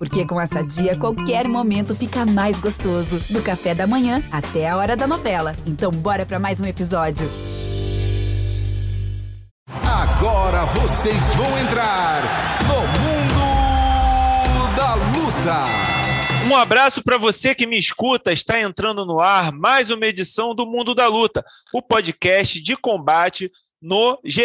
Porque com essa dia, qualquer momento fica mais gostoso. Do café da manhã até a hora da novela. Então, bora para mais um episódio. Agora vocês vão entrar no Mundo da Luta. Um abraço para você que me escuta. Está entrando no ar mais uma edição do Mundo da Luta, o podcast de combate no GE.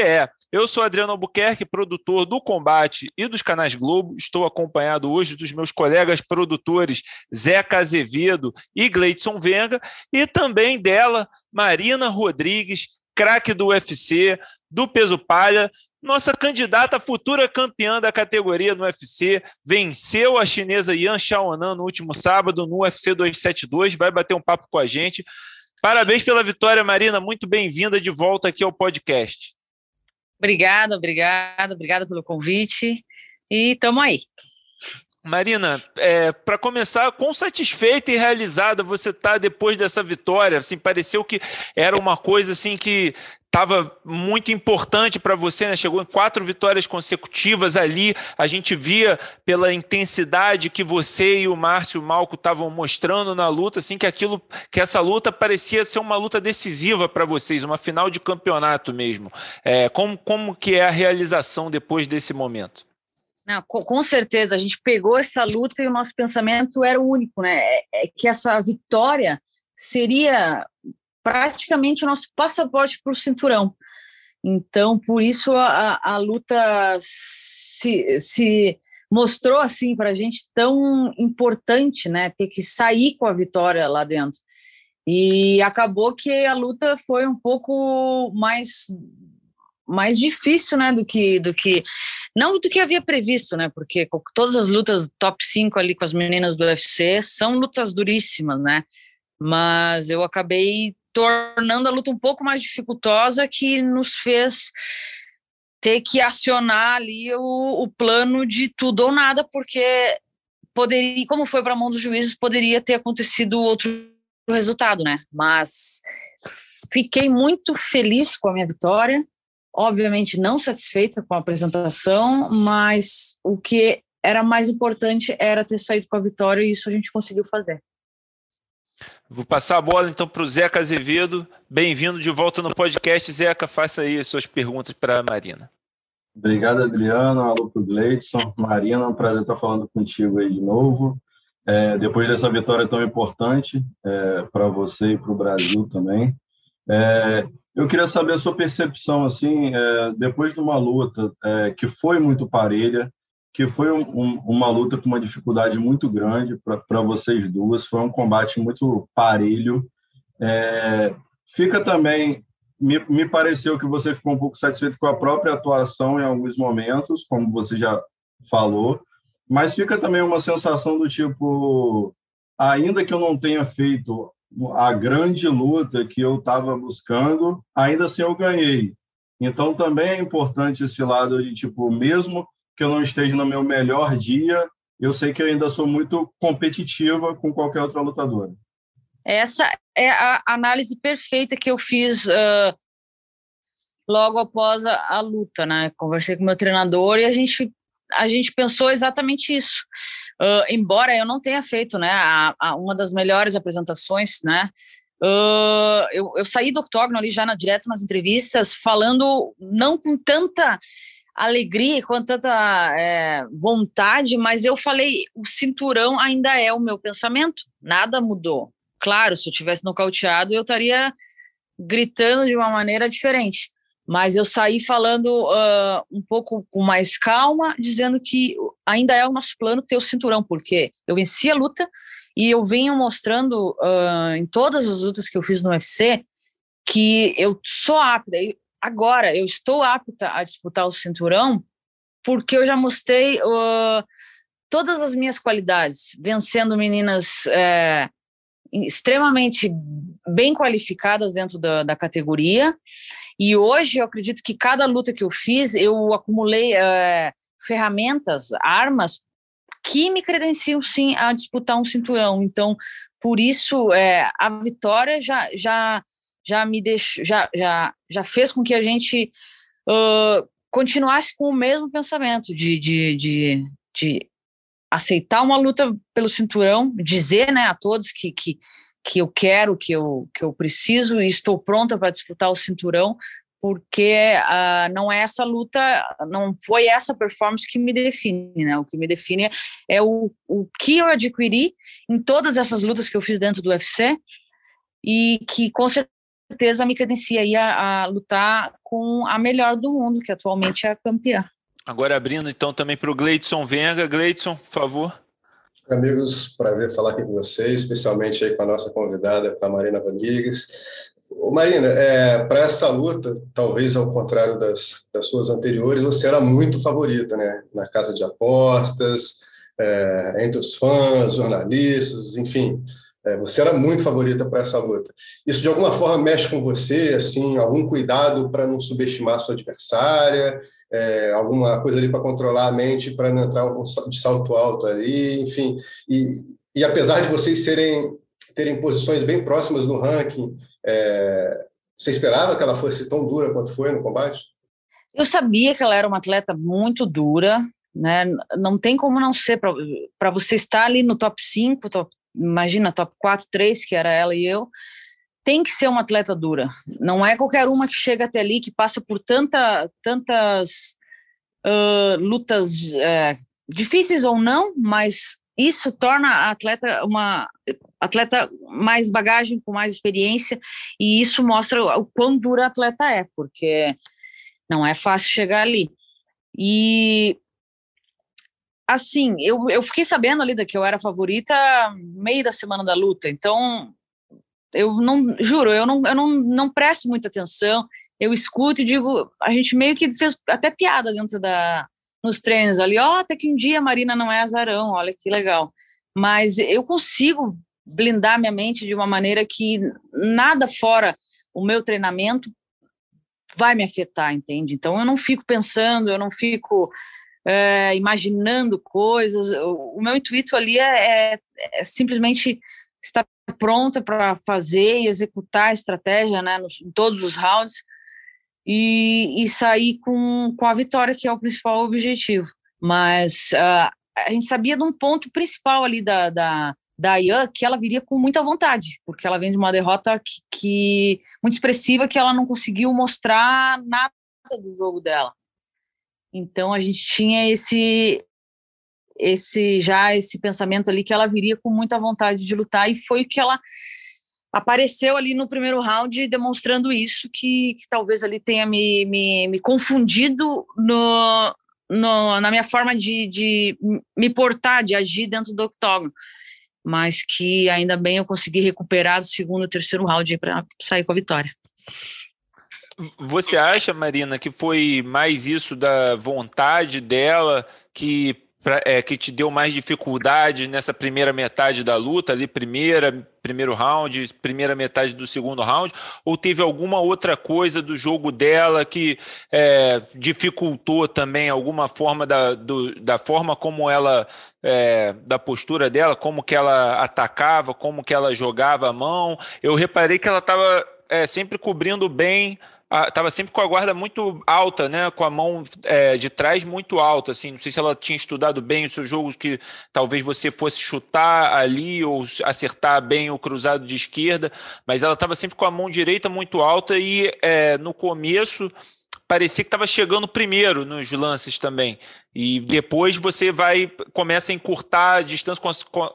Eu sou Adriano Albuquerque, produtor do Combate e dos canais Globo. Estou acompanhado hoje dos meus colegas produtores Zeca Azevedo e Gleidson Venga, e também dela, Marina Rodrigues, craque do UFC, do peso palha, nossa candidata futura campeã da categoria no UFC, venceu a chinesa Yan Xiaonan no último sábado no UFC 272, vai bater um papo com a gente. Parabéns pela vitória, Marina. Muito bem-vinda de volta aqui ao podcast. Obrigada, obrigada, obrigada pelo convite. E estamos aí. Marina, é, para começar, quão satisfeita e realizada você está depois dessa vitória? Assim, pareceu que era uma coisa assim que estava muito importante para você, né? Chegou em quatro vitórias consecutivas ali. A gente via pela intensidade que você e o Márcio Malco estavam mostrando na luta, assim que aquilo, que essa luta parecia ser uma luta decisiva para vocês, uma final de campeonato mesmo. É, como, como que é a realização depois desse momento? Não, com, certeza, a gente pegou essa luta e o nosso pensamento era o único, né? É, é que essa vitória seria praticamente o nosso passaporte para o cinturão. Então, por isso a, a luta se, se mostrou assim para a gente tão importante, né? Ter que sair com a vitória lá dentro. E acabou que a luta foi um pouco mais mais difícil, né, do que do que não do que havia previsto, né? Porque todas as lutas top 5 ali com as meninas do UFC são lutas duríssimas, né? Mas eu acabei tornando a luta um pouco mais dificultosa que nos fez ter que acionar ali o, o plano de tudo ou nada, porque poderia, como foi para a mão dos juízes, poderia ter acontecido outro resultado, né? Mas fiquei muito feliz com a minha vitória obviamente não satisfeita com a apresentação, mas o que era mais importante era ter saído com a vitória e isso a gente conseguiu fazer. Vou passar a bola então para o Zeca Azevedo. Bem-vindo de volta no podcast. Zeca, faça aí as suas perguntas para a Marina. Obrigado, Adriano. Alô para o Gleidson. Marina, é um prazer estar falando contigo aí de novo. É, depois dessa vitória tão importante é, para você e para o Brasil também. É, eu queria saber a sua percepção, assim, é, depois de uma luta é, que foi muito parelha, que foi um, um, uma luta com uma dificuldade muito grande para vocês duas, foi um combate muito parelho. É, fica também, me, me pareceu que você ficou um pouco satisfeito com a própria atuação em alguns momentos, como você já falou, mas fica também uma sensação do tipo, ainda que eu não tenha feito a grande luta que eu estava buscando, ainda assim eu ganhei. Então também é importante esse lado de tipo, mesmo que eu não esteja no meu melhor dia, eu sei que eu ainda sou muito competitiva com qualquer outra lutadora. Essa é a análise perfeita que eu fiz uh, logo após a, a, luta, né? Conversei com meu treinador e a gente a gente pensou exatamente isso. Uh, embora eu não tenha feito, né, a, a uma das melhores apresentações, né, uh, eu, eu, saí do octógono ali já na, direto nas entrevistas, falando não com tanta alegria, com tanta é, vontade, mas eu falei, o cinturão ainda é o meu pensamento, nada mudou. Claro, se eu tivesse nocauteado, eu estaria gritando de uma maneira diferente mas eu saí falando uh, um pouco com mais calma, dizendo que ainda é o nosso plano ter o cinturão, porque eu venci a luta e eu venho mostrando uh, em todas as lutas que eu fiz no UFC que eu sou apta. Agora, eu estou apta a disputar o cinturão porque eu já mostrei uh, todas as minhas qualidades, vencendo meninas é, extremamente bem qualificadas dentro da, da categoria e hoje eu acredito que cada luta que eu fiz, eu acumulei é, ferramentas, armas que me credenciam sim a disputar um cinturão. Então, por isso, é, a vitória já, já, já me deixou, já, já, já fez com que a gente uh, continuasse com o mesmo pensamento de, de, de, de aceitar uma luta pelo cinturão, dizer né, a todos que, que, que eu quero, que eu, que eu preciso e estou pronta para disputar o cinturão, porque uh, não é essa luta, não foi essa performance que me define, né? O que me define é o, o que eu adquiri em todas essas lutas que eu fiz dentro do UFC e que com certeza me credencia aí a, a lutar com a melhor do mundo, que atualmente é a campeã. Agora abrindo então também para o Gleidson Venga. Gleidson, por favor. Amigos, prazer falar aqui com vocês, especialmente aí com a nossa convidada, com a Marina Rodrigues. Ô Marina, é, para essa luta, talvez ao contrário das, das suas anteriores, você era muito favorita, né? Na casa de apostas, é, entre os fãs, jornalistas, enfim, você era muito favorita para essa luta. Isso de alguma forma mexe com você, assim, algum cuidado para não subestimar a sua adversária, é, alguma coisa ali para controlar a mente para não entrar de salto alto ali, enfim. E, e apesar de vocês serem terem posições bem próximas no ranking, é, você esperava que ela fosse tão dura quanto foi no combate? Eu sabia que ela era uma atleta muito dura, né? Não tem como não ser para você estar ali no top 5, top, imagina top 4, 3, que era ela e eu. Tem que ser uma atleta dura. Não é qualquer uma que chega até ali, que passa por tanta, tantas uh, lutas uh, difíceis ou não, mas isso torna a atleta uma atleta mais bagagem, com mais experiência, e isso mostra o quão dura a atleta é, porque não é fácil chegar ali. E assim, eu, eu fiquei sabendo ali que eu era favorita meio da semana da luta, então eu não juro, eu não, eu não, não presto muita atenção, eu escuto e digo, a gente meio que fez até piada dentro da nos treinos ali, ó, oh, até que um dia a Marina não é azarão, olha que legal. Mas eu consigo blindar minha mente de uma maneira que nada fora o meu treinamento vai me afetar, entende? Então eu não fico pensando, eu não fico é, imaginando coisas. O, o, meu intuito ali é, é, é simplesmente estar pronta para fazer e executar a estratégia, né, nos, em todos os rounds e, e sair com, com a vitória, que é o principal objetivo. Mas uh, a gente sabia de um ponto principal ali da, da, da Ian que ela viria com muita vontade, porque ela vem de uma derrota que, que muito expressiva que ela não conseguiu mostrar nada do jogo dela. Então a gente tinha esse esse já esse pensamento ali que ela viria com muita vontade de lutar e foi o que ela apareceu ali no primeiro round demonstrando isso que, que talvez ali tenha me, me, me confundido no, no, na minha forma de, de me portar, de agir dentro do octógono mas que ainda bem eu consegui recuperar do segundo terceiro round para sair com a vitória. Você acha, Marina, que foi mais isso da vontade dela que pra, é, que te deu mais dificuldade nessa primeira metade da luta, ali, primeira, primeiro round, primeira metade do segundo round, ou teve alguma outra coisa do jogo dela que é, dificultou também alguma forma da, do, da forma como ela, é, da postura dela, como que ela atacava, como que ela jogava a mão? Eu reparei que ela estava é, sempre cobrindo bem estava sempre com a guarda muito alta, né? Com a mão é, de trás muito alta, assim. Não sei se ela tinha estudado bem o seu jogo, que talvez você fosse chutar ali ou acertar bem o cruzado de esquerda, mas ela estava sempre com a mão direita muito alta e é, no começo parecia que estava chegando primeiro nos lances também. E depois você vai começa a encurtar a distância,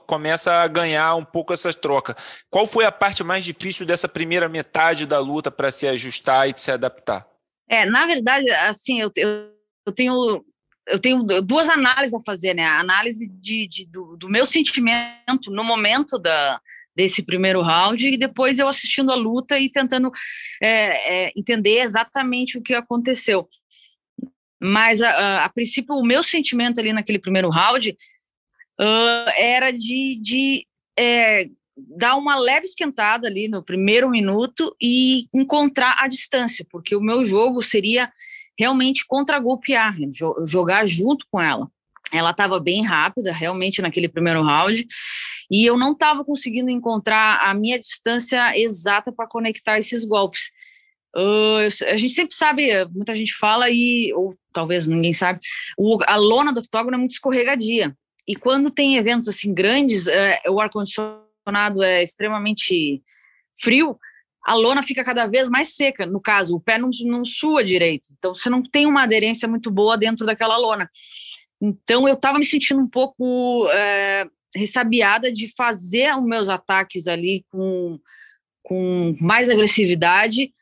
começa a ganhar um pouco essa troca. Qual foi a parte mais difícil dessa primeira metade da luta para se ajustar e se adaptar? É, na verdade, assim, eu, eu, eu tenho eu tenho duas análises a fazer, né? A análise de, de do, do meu sentimento no momento da, desse primeiro round e depois eu assistindo a luta e tentando é, é, entender exatamente o que aconteceu. Mas, a, a, a, princípio, o meu sentimento ali naquele primeiro round uh, era de, de é, dar uma leve esquentada ali no primeiro minuto e encontrar a distância, porque o meu jogo seria realmente contra-golpear, jogar junto com ela. Ela estava bem rápida, realmente, naquele primeiro round, e eu não estava conseguindo encontrar a minha distância exata para conectar esses golpes. Uh, a gente sempre sabe, muita gente fala, e, ou talvez ninguém sabe, o, a lona do octógono é muito escorregadia. e quando tem eventos assim grandes, é, o ar-condicionado é extremamente frio, a lona fica cada vez mais seca. No caso, o pé não, não sua direito. Então, você não tem uma aderência muito boa dentro daquela lona. Então, eu estava me sentindo um pouco é, ressabiada de fazer os meus ataques ali com, com mais agressividade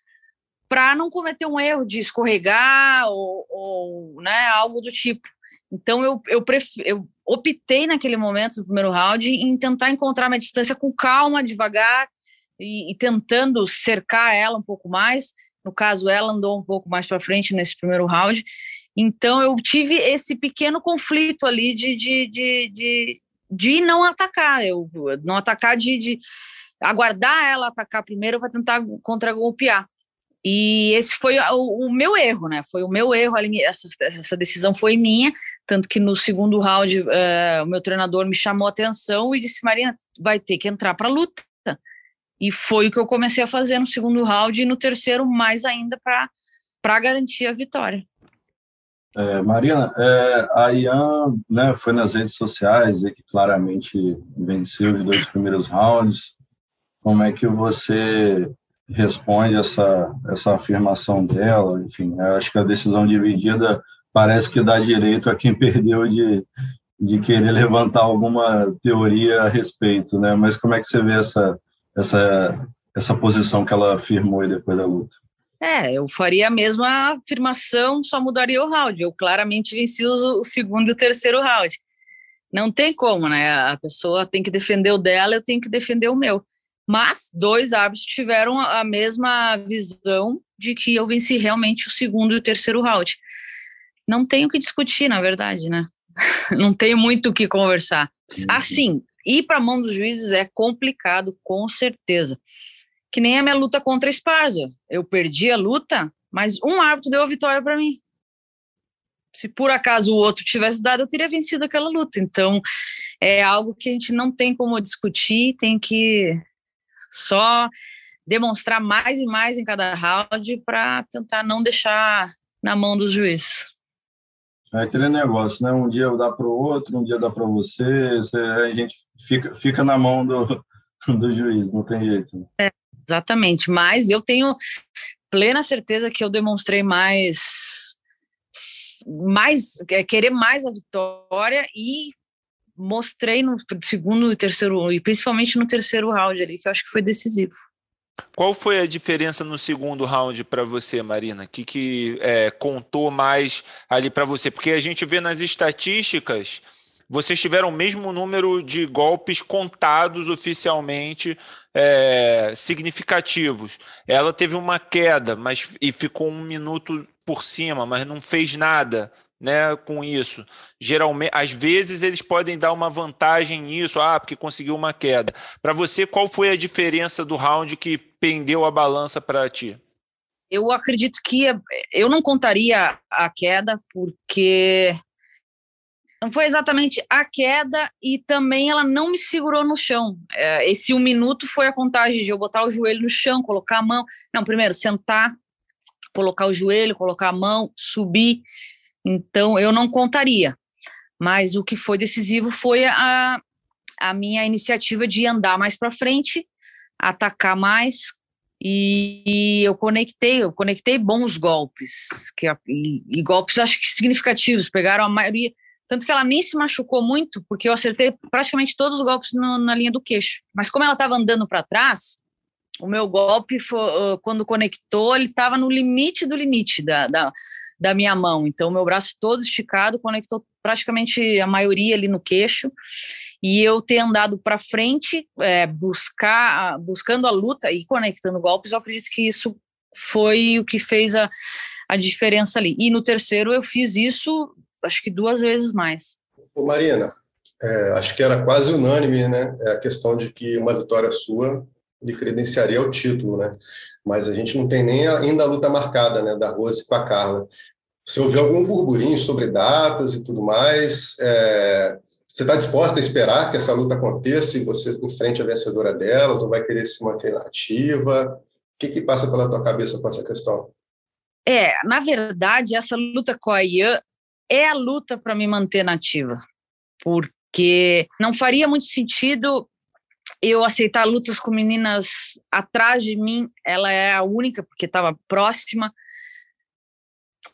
para não cometer um erro de escorregar ou, ou né, algo do tipo. Então, eu, eu, eu optei naquele momento, no primeiro round, em tentar encontrar minha distância com calma, devagar, e, e, tentando cercar ela um pouco mais. No caso, ela andou um pouco mais para frente nesse primeiro round. Então, eu tive esse pequeno conflito ali de, de, de, de, de não atacar, eu não atacar de, de aguardar ela atacar primeiro para tentar contra-golpear. E esse foi o, o, meu erro, né? Foi o meu erro, essa, essa decisão foi minha, tanto que no segundo round uh, o meu treinador me chamou a atenção e disse, Marina, vai ter que entrar para a luta. E foi o que eu comecei a fazer no segundo round e no terceiro mais ainda para garantir a vitória. É, Marina, é, a Ian né, foi nas redes sociais e que claramente venceu os dois primeiros rounds. Como é que você responde essa, essa afirmação dela? Enfim, acho que a decisão dividida parece que dá direito a quem perdeu de, de querer levantar alguma teoria a respeito, né? Mas como é que você vê essa, essa, essa posição que ela afirmou depois da luta. É, eu faria a mesma afirmação, só mudaria o round. Eu claramente venci o, o segundo e o terceiro round. Não tem como, né? A pessoa tem que defender o dela, eu tenho que defender o meu. Mas dois árbitros tiveram a mesma visão de que eu venci realmente o segundo e o terceiro round. Não tenho o que discutir, na verdade, né? Não tenho muito o que conversar. Assim, Ir para a mão dos juízes é complicado, com certeza. Que nem a minha luta contra a Esparza. Eu perdi a luta, mas um árbitro deu a vitória para mim. Se por acaso o outro tivesse dado, eu teria vencido aquela luta. Então, é algo que a gente não tem como discutir, tem que só demonstrar mais e mais em cada round para tentar não deixar na mão dos juízes. É aquele negócio, né? Um dia dá para o outro, um dia dá para você, você, a gente fica, fica na mão do, do juiz, não tem jeito. É, exatamente, mas eu tenho plena certeza que eu demonstrei mais, mais é, querer mais a vitória e mostrei no segundo e terceiro, e principalmente no terceiro round ali, que eu acho que foi decisivo. Qual foi a diferença no segundo round para você, Marina? O que, que é, contou mais ali para você? Porque a gente vê nas estatísticas, vocês tiveram o mesmo número de golpes contados oficialmente é, significativos. Ela teve uma queda, mas e ficou um minuto por cima, mas não fez nada né, com isso. Geralmente, às vezes eles podem dar uma vantagem nisso, ah, porque conseguiu uma queda. Para você, qual foi a diferença do round que pendeu a balança para ti? Eu acredito que eu não contaria a queda porque não foi exatamente a queda e também ela não me segurou no chão. É, esse um minuto foi a contagem de eu botar o joelho no chão, colocar a mão. Não, primeiro sentar, colocar o joelho, colocar a mão, subir. Então, eu não contaria. Mas o que foi decisivo foi a, a minha iniciativa de andar mais para frente, atacar mais, e, e, eu conectei, eu conectei bons golpes, que, e, e, golpes acho que significativos, pegaram a maioria, tanto que ela nem se machucou muito, porque eu acertei praticamente todos os golpes no, na linha do queixo. Mas como ela estava andando para trás, o meu golpe, foi, quando conectou, ele estava no limite do limite da, da, da minha mão. Então, meu braço todo esticado conectou praticamente a maioria ali no queixo. E eu ter andado para frente, é, buscar, buscando a luta e conectando golpes, eu acredito que isso foi o que fez a, a diferença ali. E no terceiro eu fiz isso, acho que duas vezes mais. Ô Marina, é, acho que era quase unânime, né? É a questão de que uma vitória sua lhe credenciaria o título, né? Mas a gente não tem nem ainda a luta marcada, né, da Rose com a Carla. Você ouviu algum burburinho sobre datas e tudo mais? É, você está disposta a esperar que essa luta aconteça e você enfrente a vencedora delas ou vai querer se manter ativa? O que, que passa pela tua cabeça com essa questão? É, na verdade, essa luta com a Ian é a luta para me manter nativa, porque que não faria muito sentido eu aceitar lutas com meninas atrás de mim, ela é a única, porque estava próxima.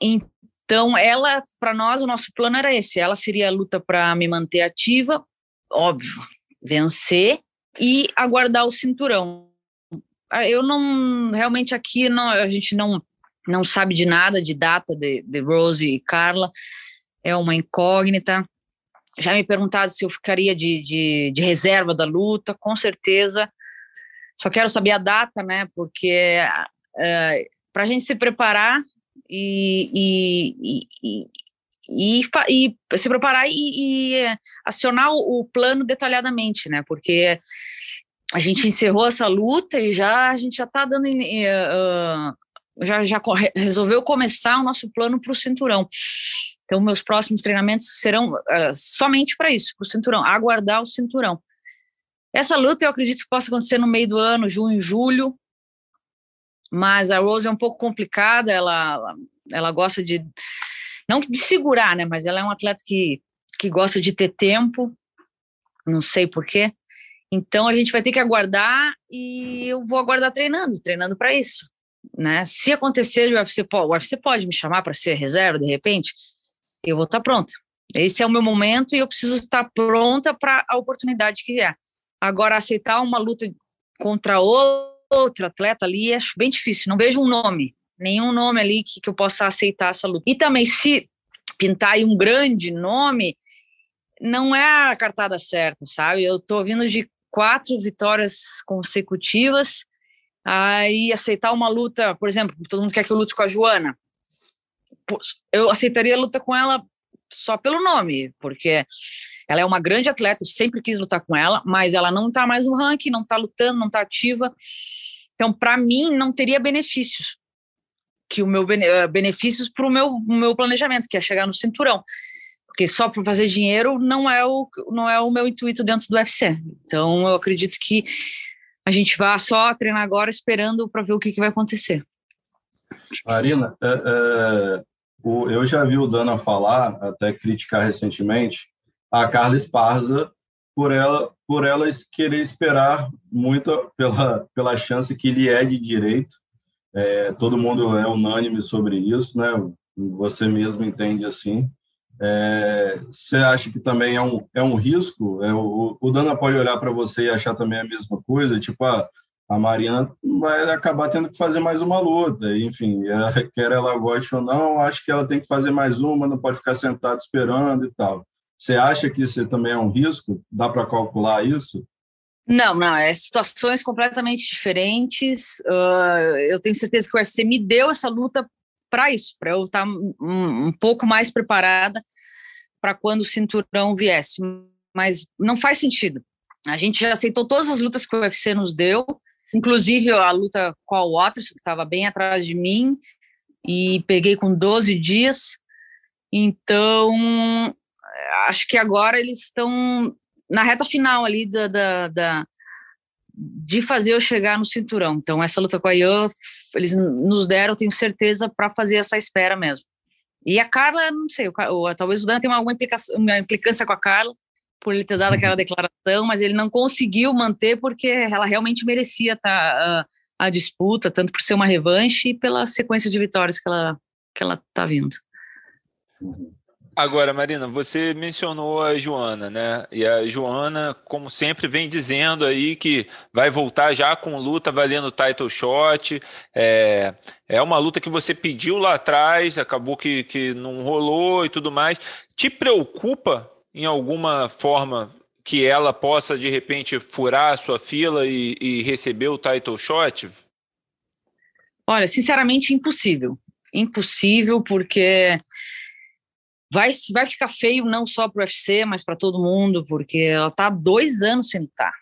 Então, ela, para nós, o nosso plano era esse: ela seria a luta para me manter ativa, óbvio, vencer e aguardar o cinturão. Ah, eu não, realmente aqui, não, a gente não, não sabe de nada de data de, de Rose e Carla, é uma incógnita já me perguntado se eu ficaria de, de, de reserva da luta, com certeza. Só quero saber a data, né? Porque é, para a gente se preparar e, e, e, e, e se preparar e, acionar o, o, plano detalhadamente, né? Porque a gente encerrou essa luta e já a gente já está dando uh, já, já resolveu começar o nosso plano para o cinturão. Então, meus próximos treinamentos serão uh, somente para isso, para o cinturão, aguardar o cinturão. Essa luta eu acredito que possa acontecer no meio do ano, junho, julho, mas a Rose é um pouco complicada, ela, ela gosta de, não de segurar, né, mas ela é um atleta que, que gosta de ter tempo, não sei porquê, então a gente vai ter que aguardar e eu vou aguardar treinando, treinando para isso, né, se acontecer o UFC, o UFC pode me chamar para ser reserva de repente, eu vou estar pronta. Esse é o meu momento e eu preciso estar pronta para a oportunidade que vier. Agora, aceitar uma luta contra outro atleta ali, acho bem difícil. Não vejo um nome, nenhum nome ali que, que eu possa aceitar essa luta. E também, se pintar aí um grande nome, não é a cartada certa, sabe? Eu tô vindo de quatro vitórias consecutivas, aí aceitar uma luta, por exemplo, todo mundo quer que eu lute com a Joana eu aceitaria luta com ela só pelo nome, porque ela é uma grande atleta, eu sempre quis lutar com ela, mas ela não está mais no ranking, não está lutando, não está ativa. Então, para mim, não teria benefícios que o meu eh, benefícios para o meu, meu planejamento, que é chegar no cinturão. Porque só para fazer dinheiro não é o não é o meu intuito dentro do UFC. Então, eu acredito que a gente vai só treinar agora esperando para ver o que, que vai acontecer. Marina, é, eu já vi o Dana falar, até criticar recentemente, a Carla Esparza por ela por ela querer esperar muito pela pela chance que ele é de direito. É, todo mundo é unânime sobre isso, né? Você mesmo entende assim. É, você acha que também é um, é um risco? É, o, o Dana pode olhar para você e achar também a mesma coisa, tipo, ah, a Mariana vai acabar tendo que fazer mais uma luta. Enfim, quer ela goste ou não, acho que ela tem que fazer mais uma, não pode ficar sentada esperando e tal. Você acha que isso também é um risco? Dá para calcular isso? Não, não, é situações completamente diferentes. Uh, eu tenho certeza que o UFC me deu essa luta para isso, para eu estar tá um, um pouco mais preparada para quando o cinturão viesse. Mas não faz sentido. A gente já aceitou todas as lutas que o UFC nos deu, Inclusive, a luta com a Waters, que estava bem atrás de mim, e peguei com 12 dias. Então, acho que agora eles estão na reta final ali da, da, da, de fazer eu chegar no cinturão. Então, essa luta com a Ian, eles nos deram, tenho certeza, para fazer essa espera mesmo. E a Carla, não sei, o, talvez o Dan tenha alguma implicância com a Carla, por ele ter dado aquela uhum. declaração, mas ele não conseguiu manter porque ela realmente merecia estar tá, a, a disputa, tanto por ser uma revanche e pela sequência de vitórias que ela que ela está vindo. Agora, Marina, você mencionou a Joana, né? E a Joana, como sempre, vem dizendo aí que vai voltar já com luta valendo title shot. É, é uma luta que você pediu lá atrás, acabou que, que não rolou e tudo mais. Te preocupa em alguma forma que ela possa, de repente, furar a sua fila e, e receber o title shot? Olha, sinceramente, impossível. Impossível, porque vai, vai ficar feio não só para o UFC, mas para todo mundo, porque ela está dois anos sem lutar.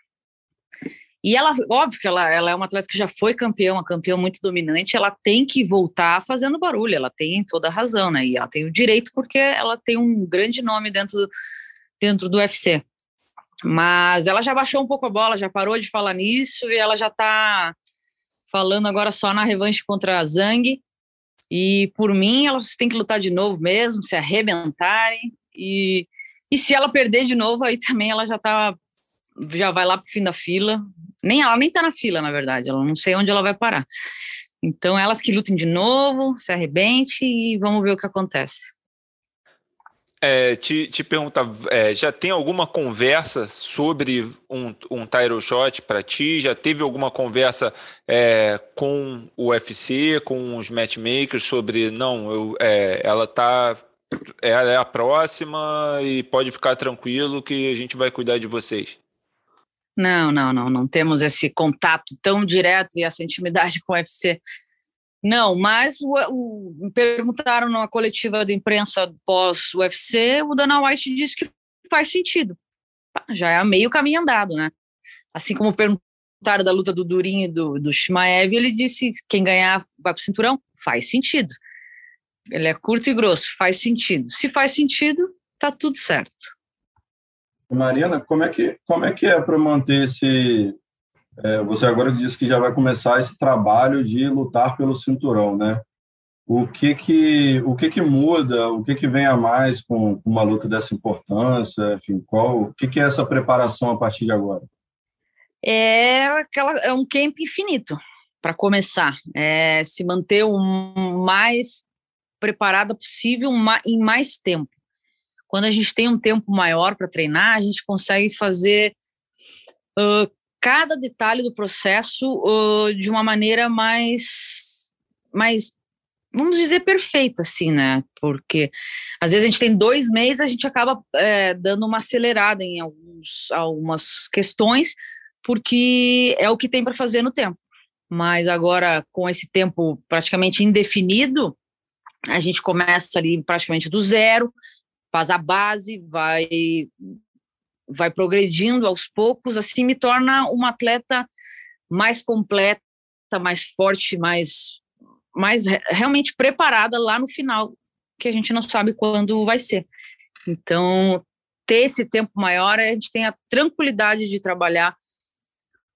E ela, óbvio que ela, ela é uma atleta que já foi campeã, uma campeã muito dominante, ela tem que voltar fazendo barulho, ela tem toda a razão, né? E ela tem o direito porque ela tem um grande nome dentro dentro do UFC. Mas ela já baixou um pouco a bola, já parou de falar nisso e ela já está falando agora só na revanche contra a Zhang. E por mim, elas têm que lutar de novo mesmo, se arrebentarem. E, E se ela perder de novo, aí também ela já tá já vai lá pro fim da fila. Nem ela nem tá na fila, na verdade. Ela não sei onde ela vai parar. Então elas que lutem de novo, se arrebente e vamos ver o que acontece. É, te, te perguntar, é, já tem alguma conversa sobre um, um title shot para ti? Já teve alguma conversa é, com o UFC, com os matchmakers sobre não, eu, é, ela tá, ela é a próxima e pode ficar tranquilo que a gente vai cuidar de vocês? Não, não, não, não temos esse contato tão direto e essa intimidade com o UFC. Não, mas o, o, perguntaram numa coletiva de imprensa pós-UFC, o Dana White disse que faz sentido. Já é meio caminho andado, né? Assim como perguntaram da luta do Durinho e do, do ele disse quem ganhar vai para o cinturão, faz sentido. Ele é curto e grosso, faz sentido. Se faz sentido, tá tudo certo. Mariana, como é que, como é, que é para manter esse, você agora disse que já vai começar esse trabalho de lutar pelo cinturão, né? O que que o que que muda? O que que vem a mais com uma luta dessa importância? Enfim, qual? O que que é essa preparação a partir de agora? É aquela é um camp infinito para começar. É se manter o mais preparada possível em mais tempo. Quando a gente tem um tempo maior para treinar, a gente consegue fazer uh, cada detalhe do processo uh, de uma maneira mais, mais, vamos dizer, perfeita, assim, né? Porque às vezes a gente tem dois meses, a gente acaba é, dando uma acelerada em alguns, algumas questões, porque é o que tem para fazer no tempo. Mas agora, com esse tempo praticamente indefinido, a gente começa ali praticamente do zero, faz a base, vai vai progredindo aos poucos, assim me torna uma atleta mais completa, mais forte, mais, mais realmente preparada lá no final, que a gente não sabe quando vai ser. Então, ter esse tempo maior, a gente tem a tranquilidade de trabalhar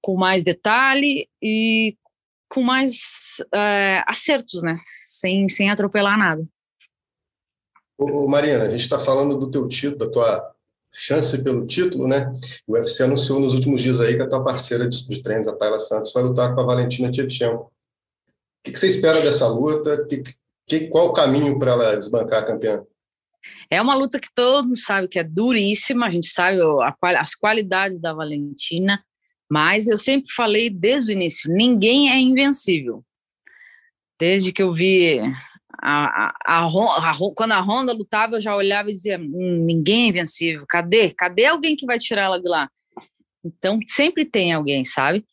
com mais detalhe e com mais é, acertos, né? Sem, sem atropelar nada. Ô, Marina, a gente está falando do teu título, da tua chance pelo título, né? O UFC anunciou nos últimos dias aí que a tua parceira de, de treinos, a Tayla Santos, vai lutar com a Valentina Tchevchenko. O que, você espera dessa luta? Que, que, qual o caminho para ela desbancar a campeã? É uma luta que todo mundo sabe que é duríssima, a gente sabe as qualidades da Valentina, mas eu sempre falei desde o início, ninguém é invencível. Desde que eu vi a, a, a, quando a Honda lutava, eu já olhava e dizia: hum, ninguém é invencível, cadê? Cadê alguém que vai tirar ela de lá? Então, sempre tem alguém, sabe?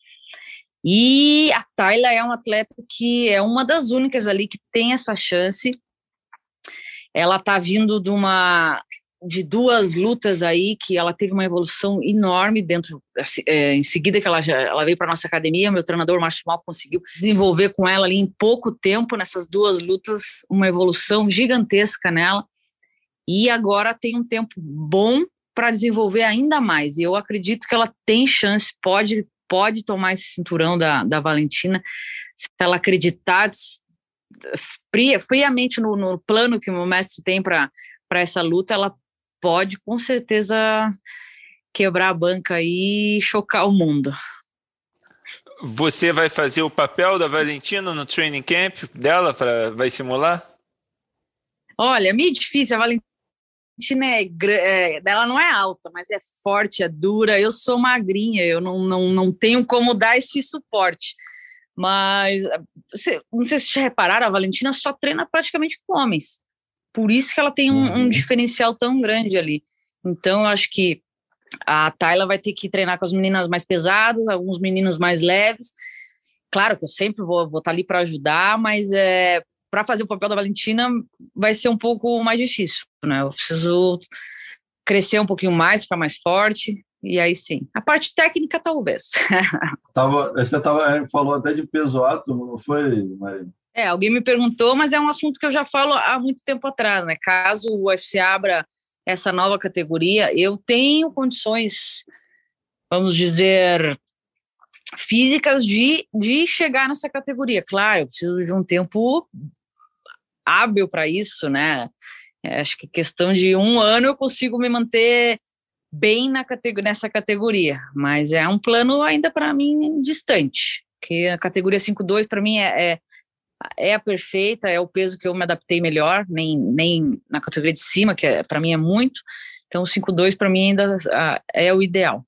E a Tayla é uma atleta que é uma das únicas ali que tem essa chance. Ela tá vindo de uma de duas lutas aí que ela teve uma evolução enorme dentro assim, é, em seguida que ela já, ela veio para nossa academia meu treinador Márcio Mal conseguiu desenvolver com ela ali em pouco tempo nessas duas lutas uma evolução gigantesca nela. E agora tem um tempo bom para desenvolver ainda mais. E eu acredito que ela tem chance pode pode tomar esse cinturão da, da Valentina. Se ela acreditar friamente no, no plano que o meu mestre tem para para essa luta, ela pode com certeza quebrar a banca e chocar o mundo. Você vai fazer o papel da Valentina no training camp dela para vai simular? Olha, é meio difícil. A Valentina é, é, ela não é alta, mas é forte, é dura. Eu sou magrinha, eu não, não, não tenho como dar esse suporte. Mas você, não sei se vocês repararam, a Valentina só treina praticamente com homens. Por isso que ela tem um, um uhum. diferencial tão grande ali. Então, eu acho que a Tayla vai ter que treinar com as meninas mais pesadas, alguns meninos mais leves. Claro que eu sempre vou, estar ali para ajudar, mas é, para fazer o papel da Valentina vai ser um pouco mais difícil, né? Eu preciso crescer um pouquinho mais, ficar mais forte, e aí sim. A parte técnica, talvez. Tava, você tava, falou até de peso átomo, não foi, Maria? É, alguém me perguntou, mas é um assunto que eu já falo há muito tempo atrás, né? Caso o UFC abra essa nova categoria, eu tenho condições, vamos dizer, físicas de, de chegar nessa categoria. Claro, eu preciso de um tempo hábil para isso, né? É, acho que questão de um ano eu consigo me manter bem na nessa categoria, mas é um plano ainda para mim distante, que a categoria 5-2 para mim é, é, é, a perfeita, é o peso que eu me adaptei melhor, nem, nem na categoria de cima, que é, para mim é muito, então o 5-2 para mim ainda é o ideal.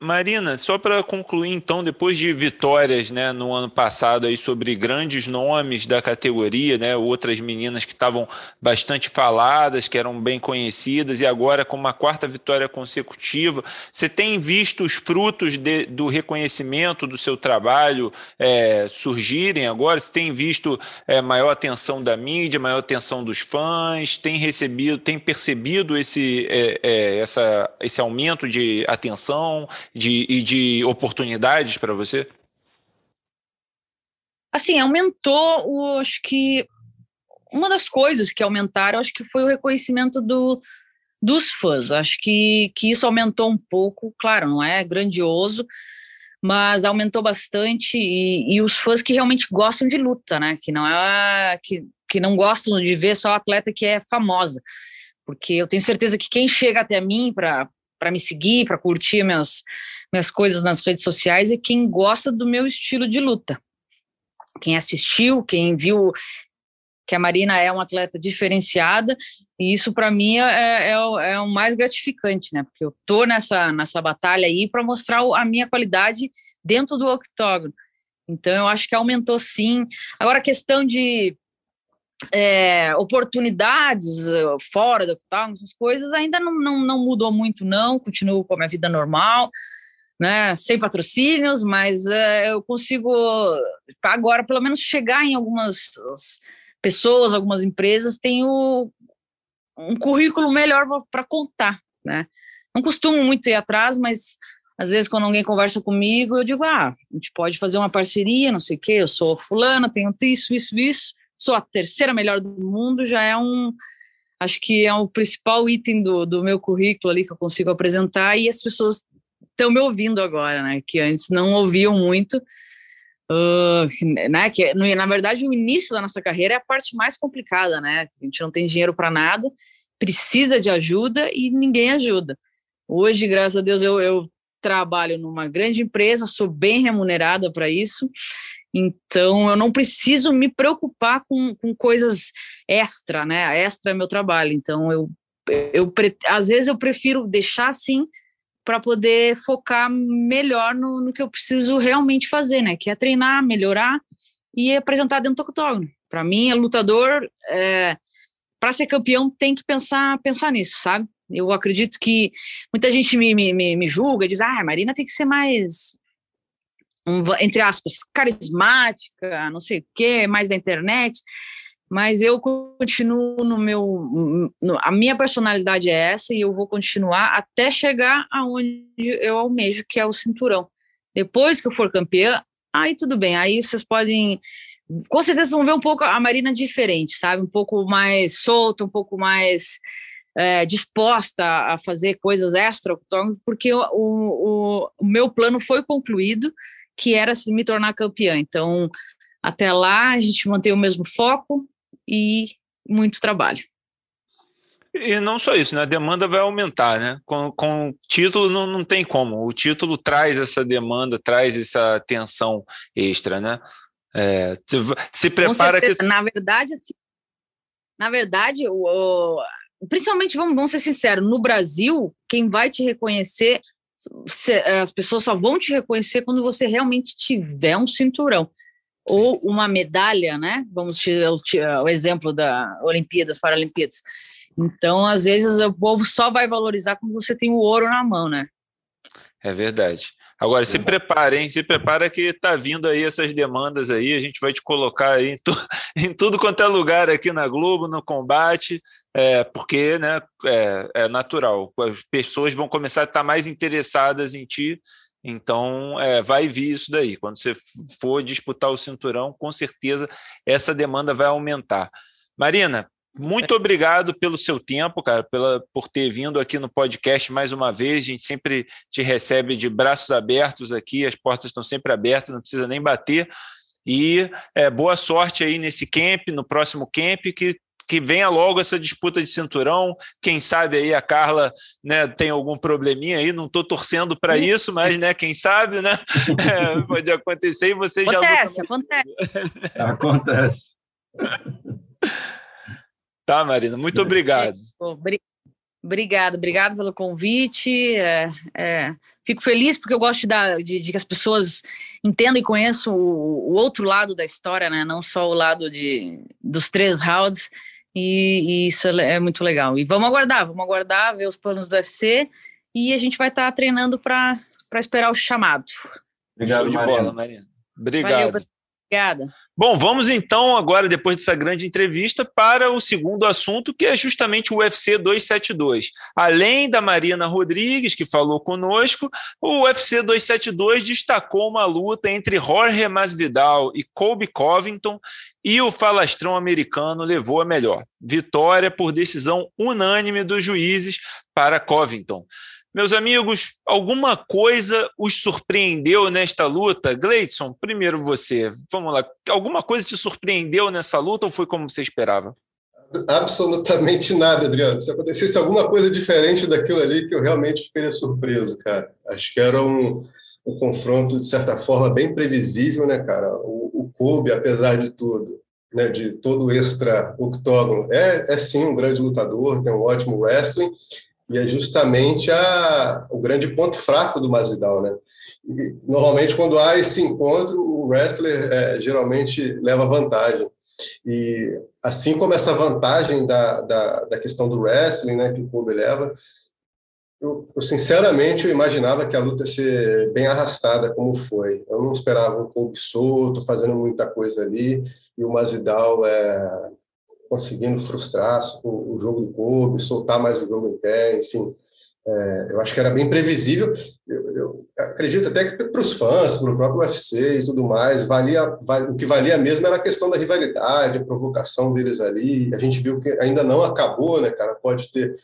Marina, só para concluir, então, depois de vitórias né, no ano passado aí sobre grandes nomes da categoria, né, outras meninas que estavam bastante faladas, que eram bem conhecidas, e agora com uma quarta vitória consecutiva, você tem visto os frutos de, do reconhecimento do seu trabalho é, surgirem agora? Você tem visto é, maior atenção da mídia, maior atenção dos fãs? Tem recebido, tem percebido esse, é, é essa, esse aumento de atenção? De, e de oportunidades para você? Assim, aumentou, o, acho que uma das coisas que aumentaram, acho que foi o reconhecimento do, dos fãs. Acho que, que isso aumentou um pouco, claro, não é grandioso, mas aumentou bastante e, e os fãs que realmente gostam de luta, né? Que não é que, que não gostam de ver só atleta que é famosa, porque eu tenho certeza que quem chega até mim para para me seguir, para curtir minhas, minhas coisas nas redes sociais, é quem gosta do meu estilo de luta. Quem assistiu, quem viu que a Marina é uma atleta diferenciada, e isso para mim é, é, é, o mais gratificante, né? Porque eu tô nessa, nessa batalha aí para mostrar a minha qualidade dentro do octógono. Então eu acho que aumentou sim. Agora a questão de é, oportunidades eh, fora do tal, essas coisas ainda não, não, não mudou muito, não. Continuo com a minha vida normal, né? Sem patrocínios, mas é, eu consigo agora, pelo menos, chegar em algumas pessoas, algumas empresas, tenho um currículo melhor para contar, né? Não costumo muito ir atrás, mas às vezes quando alguém conversa comigo, eu digo, ah, a gente pode fazer uma parceria, não sei o quê, eu sou fulana, tenho isso, isso, isso, sou a terceira melhor do mundo, já é um. Acho que é o principal item do, do meu currículo ali que eu consigo apresentar e as pessoas estão me ouvindo agora, né? Que antes não ouviam muito. Uh, né, que na verdade o início da nossa carreira é a parte mais complicada, né? A gente não tem dinheiro para nada, precisa de ajuda e ninguém ajuda. Hoje, graças a Deus, eu, eu trabalho numa grande empresa, sou bem remunerada para isso então, eu não preciso me preocupar com, com coisas extra, né? Extra é meu trabalho. Então, eu, eu às vezes eu prefiro deixar assim para poder focar melhor no, no, que eu preciso realmente fazer, né? Que é treinar, melhorar e apresentar dentro do octógono. Para mim, é lutador, é, para ser campeão, tem que pensar, pensar nisso, sabe? Eu acredito que muita gente me, me, me julga, diz, ah, Marina tem que ser mais entre aspas, carismática, não sei o quê, mais da internet, mas eu continuo no meu. No, a minha personalidade é essa e eu vou continuar até chegar aonde eu almejo, que é o cinturão. Depois que eu for campeã, aí tudo bem, aí vocês podem. Com certeza vão ver um pouco a Marina diferente, sabe? Um pouco mais solta, um pouco mais é, disposta a fazer coisas extra, porque o, o, o meu plano foi concluído que era me tornar campeã. Então, até lá, a gente mantém o mesmo foco e muito trabalho. E não só isso, né? A demanda vai aumentar, né? Com, com título não, não tem como. O título traz essa demanda, traz essa tensão extra, né? É, se, se prepara que. Na verdade, assim, na verdade, o, o, principalmente, vamos, vamos ser sinceros, no Brasil, quem vai te reconhecer as pessoas só vão te reconhecer quando você realmente tiver um cinturão Sim. ou uma medalha, né? Vamos tirar o exemplo da Olimpíadas, Paralimpíadas. Então, às vezes, o povo só vai valorizar quando você tem o ouro na mão, né? É verdade. Agora, se preparem, se prepara que está vindo aí essas demandas aí, a gente vai te colocar aí em, tu, em tudo quanto é lugar aqui na Globo, no combate, é, porque né, é, é, natural, as pessoas vão começar a estar mais interessadas em ti, então é, vai vir isso daí. Quando você for disputar o cinturão, com certeza essa demanda vai aumentar. Marina, muito obrigado pelo seu tempo, cara, pela, por ter vindo aqui no podcast mais uma vez. A gente sempre te recebe de braços abertos aqui, as portas estão sempre abertas, não precisa nem bater. E é, boa sorte aí nesse camp, no próximo camp, que que venha logo essa disputa de cinturão. Quem sabe aí a Carla né, tem algum probleminha aí, não estou torcendo para isso, mas né, quem sabe, né? É, pode acontecer e você acontece, já. Acontece, acontece. Tá, Marina, muito obrigado. Obrigado, obrigado pelo convite. É, é, fico feliz porque eu gosto de, dar, de, de que as pessoas entendam e conheçam o, o, outro lado da história, né? Não só o lado de, dos três rounds. E, e, isso é muito legal. E vamos aguardar, vamos aguardar, ver os planos do UFC e a gente vai estar tá treinando para esperar o chamado. Obrigado, Show de Marina. bola, Marina. Obrigado. Valeu, Obrigada. Bom, vamos então agora, depois dessa grande entrevista, para o segundo assunto, que é justamente o UFC 272. Além da Marina Rodrigues, que falou conosco, o UFC 272 destacou uma luta entre Jorge Masvidal e Colby Covington, e o falastrão americano levou a melhor. Vitória por decisão unânime dos juízes para Covington. Meus amigos, alguma coisa os surpreendeu nesta luta? Gleidson, primeiro você. Vamos lá. Alguma coisa te surpreendeu nessa luta ou foi como você esperava? Absolutamente nada, Adriano. Se acontecesse alguma coisa diferente daquilo ali, que eu realmente ficaria surpreso, cara. Acho que era um, um confronto, de certa forma, bem previsível, né, cara? O, o Kobe, apesar de tudo, né, de todo o extra-octógono, é, é sim um grande lutador, tem um ótimo wrestling, e é justamente a, o grande ponto fraco do Masvidal, né? E, normalmente, quando há esse encontro, o wrestler é, geralmente leva vantagem. E assim como essa vantagem da, da, da questão do wrestling, né, que o Kobe leva, eu, eu, sinceramente eu imaginava que a luta ia ser bem arrastada como foi. Eu não esperava um Kobe solto, fazendo muita coisa ali, e o Masvidal é, conseguindo frustrar o, o jogo do clube, soltar mais o jogo em pé, enfim. É, eu acho que era bem previsível. Eu, eu acredito até que para os fãs, para o próprio UFC e tudo mais, valia, o que valia mesmo era a questão da rivalidade, a provocação deles ali. A gente viu que ainda não acabou, né, cara? Pode ter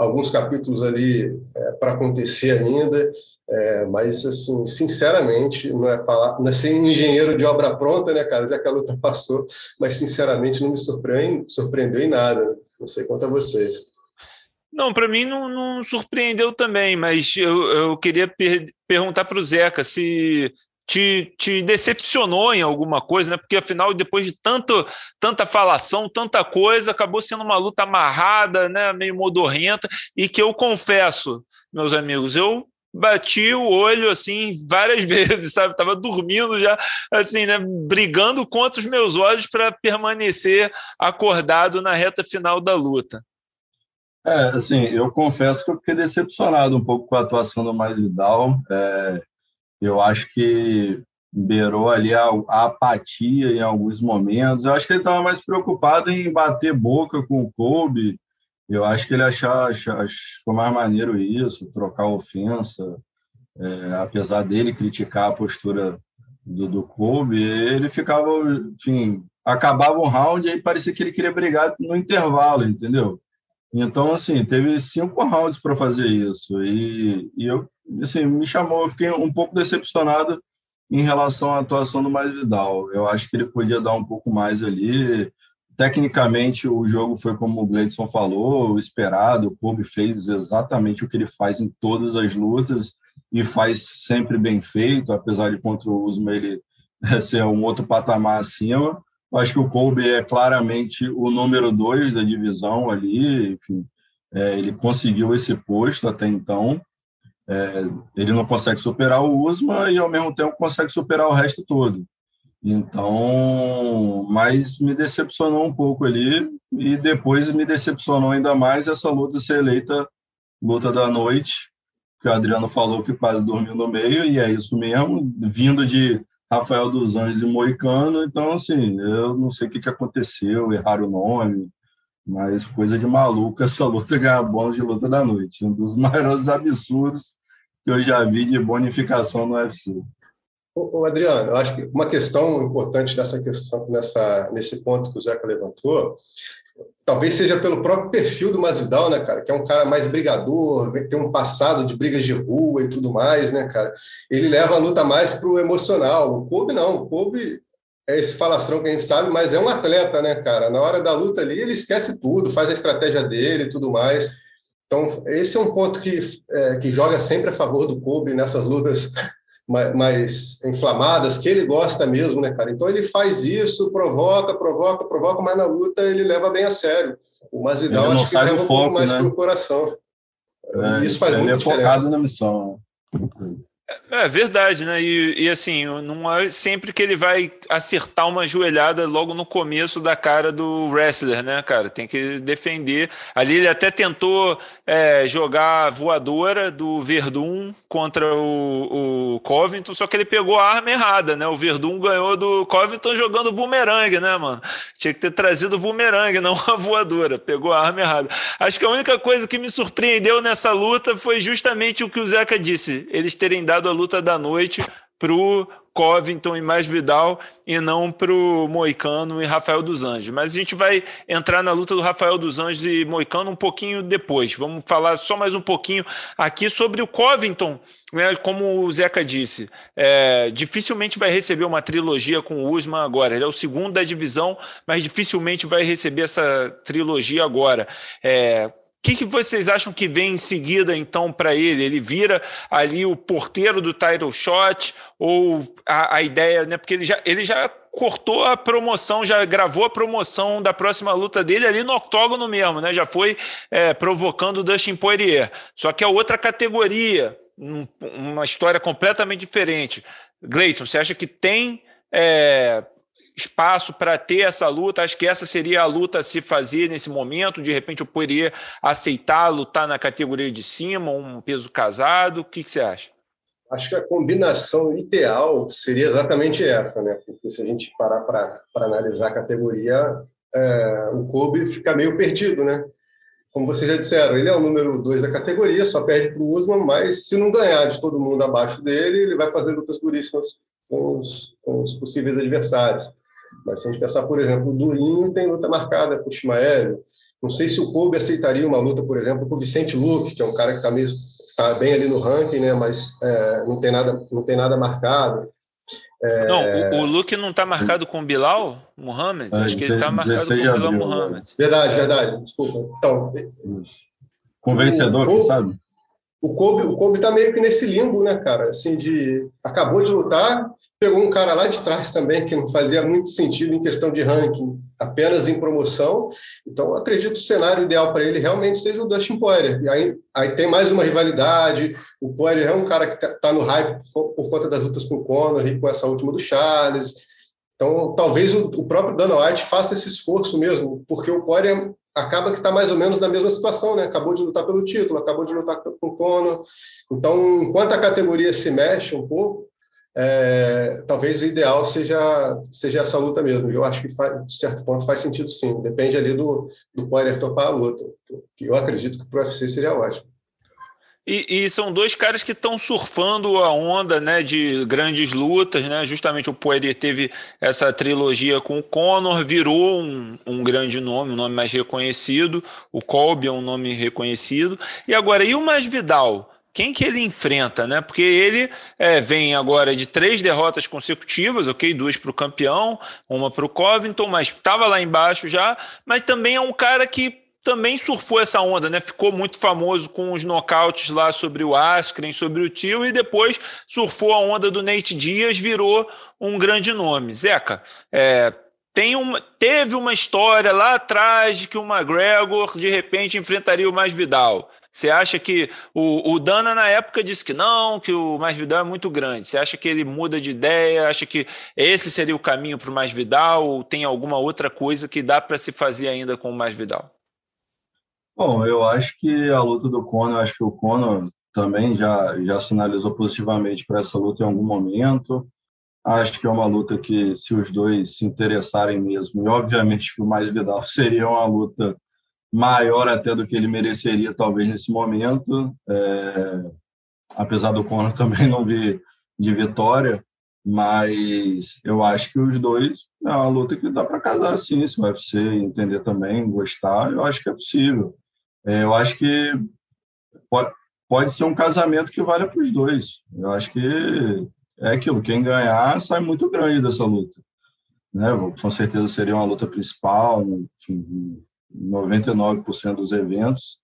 alguns capítulos ali é, para acontecer ainda, é, mas assim, sinceramente, não é falar, não é ser engenheiro de obra pronta, né, cara, já que a luta passou, mas sinceramente não me surpreende, surpreendeu em nada. Né? Não sei quanto a vocês. Não, para mim não, não, surpreendeu também, mas eu, eu queria per perguntar para o Zeca se te, te decepcionou em alguma coisa, né? Porque afinal, depois de tanto, tanta falação, tanta coisa, acabou sendo uma luta amarrada, né? Meio modorrenta, e que eu confesso, meus amigos, eu bati o olho assim várias vezes, sabe? Tava dormindo já, assim, né? Brigando contra os meus olhos para permanecer acordado na reta final da luta. É, assim, eu confesso que eu fiquei decepcionado um pouco com a atuação do Mais Vidal. É, eu acho que beirou ali a, a, apatia em alguns momentos. Eu acho que ele estava mais preocupado em bater boca com o Kobe. Eu acho que ele achou, achou, achou mais maneiro isso, trocar ofensa. É, apesar dele criticar a postura do, do Kobe, ele ficava, enfim, acabava um round e aí parecia que ele queria brigar no intervalo, entendeu? Então, assim, teve cinco rounds para fazer isso. E, e eu assim, me chamou, eu fiquei um pouco decepcionado em relação à atuação do Mais Vidal. Eu acho que ele podia dar um pouco mais ali. Tecnicamente, o jogo foi como o Gleidson falou, esperado. O Kobe fez exatamente o que ele faz em todas as lutas e faz sempre bem feito, apesar de contra o Usman ele ser um outro patamar acima. Eu acho que o Kobe é claramente o número dois da divisão ali, enfim, é, ele conseguiu esse posto até então. É, ele não consegue superar o Usma e, ao mesmo tempo, consegue superar o resto todo. Então, mas me decepcionou um pouco ali e depois me decepcionou ainda mais essa luta ser eleita luta da noite, que o Adriano falou que quase dormiu no meio, e é isso mesmo, vindo de Rafael dos Anjos e Moicano, então, assim, eu não sei o que, que aconteceu, erraram o nome, mas coisa de maluco essa luta ganhar bônus de luta da noite, um dos maiores absurdos que eu já vi de bonificação no UFC. O, Adriano, eu acho que uma questão importante nessa questão, nessa, nesse ponto que o Zeca levantou, talvez seja pelo próprio perfil do Masvidal, né, cara? Que é um cara mais brigador, tem um passado de brigas de rua e tudo mais, né, cara? Ele leva a luta mais para o emocional. O Kobe não, o Kobe é esse falastrão que a gente sabe, mas é um atleta, né, cara? Na hora da luta ali, ele esquece tudo, faz a estratégia dele e tudo mais. Então, esse é um ponto que, é, que joga sempre a favor do Kobe nessas lutas mais, mais, inflamadas, que ele gosta mesmo, né, cara? Então, ele faz isso, provoca, provoca, provoca, mas na luta ele leva bem a sério. O Masvidal acho que leva um pouco mais né? pro coração. É, isso faz muito é focado na missão. É verdade, né? E, e, assim, não é sempre que ele vai acertar uma joelhada logo no começo da cara do wrestler, né, cara? Tem que defender. Ali ele até tentou é, jogar a voadora do Verdun contra o, o, Covington, só que ele pegou a arma errada, né? O Verdun ganhou do Covington jogando bumerangue, né, mano? Tinha que ter trazido o bumerangue, não a voadora. Pegou a arma errada. Acho que a única coisa que me surpreendeu nessa luta foi justamente o que o Zeca disse: eles terem dado a luta da noite para o Covington e mais Vidal e não para o Moicano e Rafael dos Anjos. Mas a gente vai entrar na luta do Rafael dos Anjos e Moicano um pouquinho depois. Vamos falar só mais um pouquinho aqui sobre o Covington, né, como o Zeca disse. É, dificilmente vai receber uma trilogia com o Usman agora. Ele é o segundo da divisão, mas dificilmente vai receber essa trilogia agora. É, que, que, vocês acham que vem em seguida, então, para ele? Ele vira ali o porteiro do title shot? Ou a, a, ideia, né? Porque ele já, ele já cortou a promoção, já gravou a promoção da próxima luta dele ali no octógono mesmo, né? Já foi é, provocando o Dustin Poirier. Só que é outra categoria, um, uma história completamente diferente. Gleiton, você acha que tem é, espaço para ter essa luta. Acho que essa seria a luta a se fazer nesse momento. De repente, eu poderia aceitar lutar na categoria de cima, um peso casado. O que, que você acha? Acho que a combinação ideal seria exatamente essa, né? Porque se a gente parar para analisar a categoria, é, o Kobe fica meio perdido, né? Como vocês já disseram, ele é o número dois da categoria, só perde para o Usman, mas se não ganhar de todo mundo abaixo dele, ele vai fazer lutas duríssimas com os, com os possíveis adversários. Mas se a gente pensar, por exemplo, o Durinho tem luta marcada com o Shimaev. Não sei se o Kobe aceitaria uma luta, por exemplo, com o Vicente Luque, que é um cara que está tá bem ali no ranking, né? mas é, não, tem nada, não tem nada marcado. É... Não, o, o Luke não está marcado com o Bilal Muhammad? É, Acho que ele está marcado com o Bilal Muhammad. Verdade, verdade. Desculpa. Então, com vencedor, o, sabe? O Kobe, o Kobe tá meio que nesse limbo, né, cara? Assim, de acabou de lutar, Pegou um cara lá de trás também, que não fazia muito sentido em questão de ranking, apenas em promoção. Então, acredito que o cenário ideal para ele realmente seja o Dustin Poirier. E aí, aí tem mais uma rivalidade. O Poirier é um cara que está tá no hype por, por, conta das lutas com o Conor e com essa última do Charles. Então, talvez o, o próprio Dana White faça esse esforço mesmo, porque o Poirier acaba que está mais ou menos na mesma situação, né? Acabou de lutar pelo título, acabou de lutar com o Conor. Então, enquanto a categoria se mexe um pouco, é, talvez o ideal seja, seja essa luta mesmo. Eu acho que, faz, de certo ponto, faz sentido sim. Depende ali do, do Poirier topar a luta. Que eu acredito que para o UFC seria ótimo. E, e, são dois caras que estão surfando a onda né, de grandes lutas. Né? Justamente o Poirier teve essa trilogia com o Conor, virou um, um grande nome, um nome mais reconhecido. O Colby é um nome reconhecido. E agora, e o Masvidal? Quem que ele enfrenta, né? Porque ele é, vem agora de três derrotas consecutivas, ok? Duas para o campeão, uma para o Covington, mas estava lá embaixo já. Mas também é um cara que também surfou essa onda, né? Ficou muito famoso com os nocautes lá sobre o Askren, sobre o Tio, e depois surfou a onda do Nate Dias, virou um grande nome. Zeca, é, tem uma, teve uma história lá atrás de que o McGregor de repente enfrentaria o Mais Vidal. Você acha que o, o Dana na época disse que não, que o Mais Vidal é muito grande. Você acha que ele muda de ideia? Acha que esse seria o caminho para o Mais Vidal? Ou tem alguma outra coisa que dá para se fazer ainda com o Mais Vidal? Bom, eu acho que a luta do Conor, acho que o Conor também já já sinalizou positivamente para essa luta em algum momento. Acho que é uma luta que, se os dois se interessarem mesmo, e obviamente que o Mais Vidal seria uma luta maior até do que ele mereceria, talvez, nesse momento. É, apesar do Conor também não vir de vitória, mas eu acho que os dois é uma luta que dá para casar sim, se o UFC entender também, gostar, eu acho que é possível. É, eu acho que pode, pode ser um casamento que vale para os dois. Eu acho que é aquilo, quem ganhar sai muito grande dessa luta. né? Com certeza seria uma luta principal, enfim, 99% dos eventos.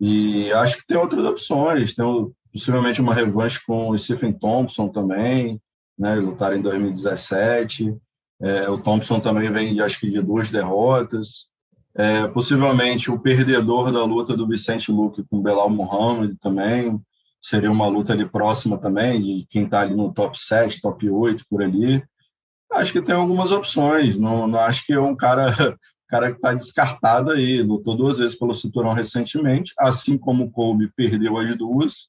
E acho que tem outras opções, tem possivelmente uma revanche com o Stephen Thompson também, né? Lutaram em 2017. É, o Thompson também vem, acho que, de duas derrotas. É, possivelmente o perdedor da luta do Vicente Luque com Belal Muhammad também. Seria uma luta ali próxima também, de quem está ali no top 7, top 8, por ali. Acho que tem algumas opções. Não, não acho que é um cara, cara que está descartado aí. Lutou duas vezes pelo cinturão recentemente, assim como o Kobe perdeu as duas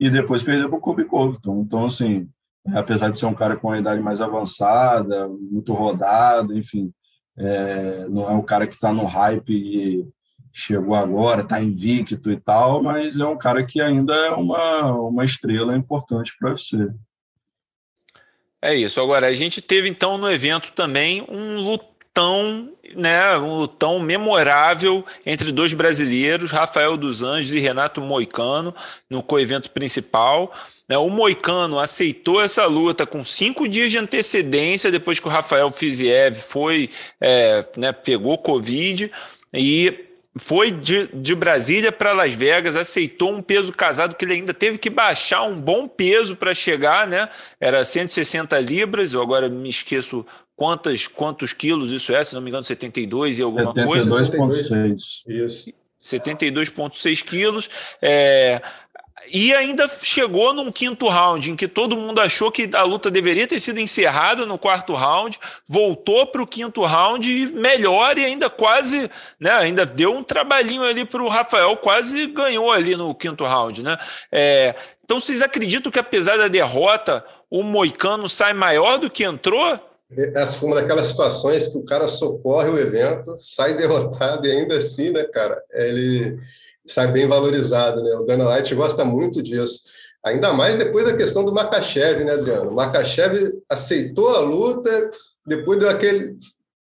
e depois perdeu para o Kobe Covington. Então, assim, apesar de ser um cara com uma idade mais avançada, muito rodado, enfim, é, não é um cara que está no hype e chegou agora, está invicto e tal, mas é um cara que ainda é uma, uma estrela importante para você. É isso. Agora, a gente teve então no evento também um lutão, né, um lutão memorável entre dois brasileiros, Rafael dos Anjos e Renato Moicano, no coevento principal. Né, o Moicano aceitou essa luta com cinco dias de antecedência depois que o Rafael Fiziev foi, é, né, pegou Covid e foi de, de Brasília para Las Vegas, aceitou um peso casado que ele ainda teve que baixar um bom peso para chegar, né? Era 160 libras, eu agora me esqueço quantas, quantos quilos isso é, se não me engano, 72 e alguma 72. coisa. 72,6. Isso. 72,6 quilos. É, e ainda chegou num quinto round em que todo mundo achou que a luta deveria ter sido encerrada no quarto round, voltou para o quinto round e melhor e ainda quase, né, ainda deu um trabalhinho ali para o Rafael, quase ganhou ali no quinto round, né? É, então vocês acreditam que apesar da derrota o Moicano sai maior do que entrou? Essa foi uma daquelas situações que o cara socorre o evento, sai derrotado e ainda assim, né, cara, ele sai bem valorizado, né? O Dana White gosta muito disso. Ainda mais depois da questão do Makachev, né, Adriano? O Makachev aceitou a luta, depois deu aquele.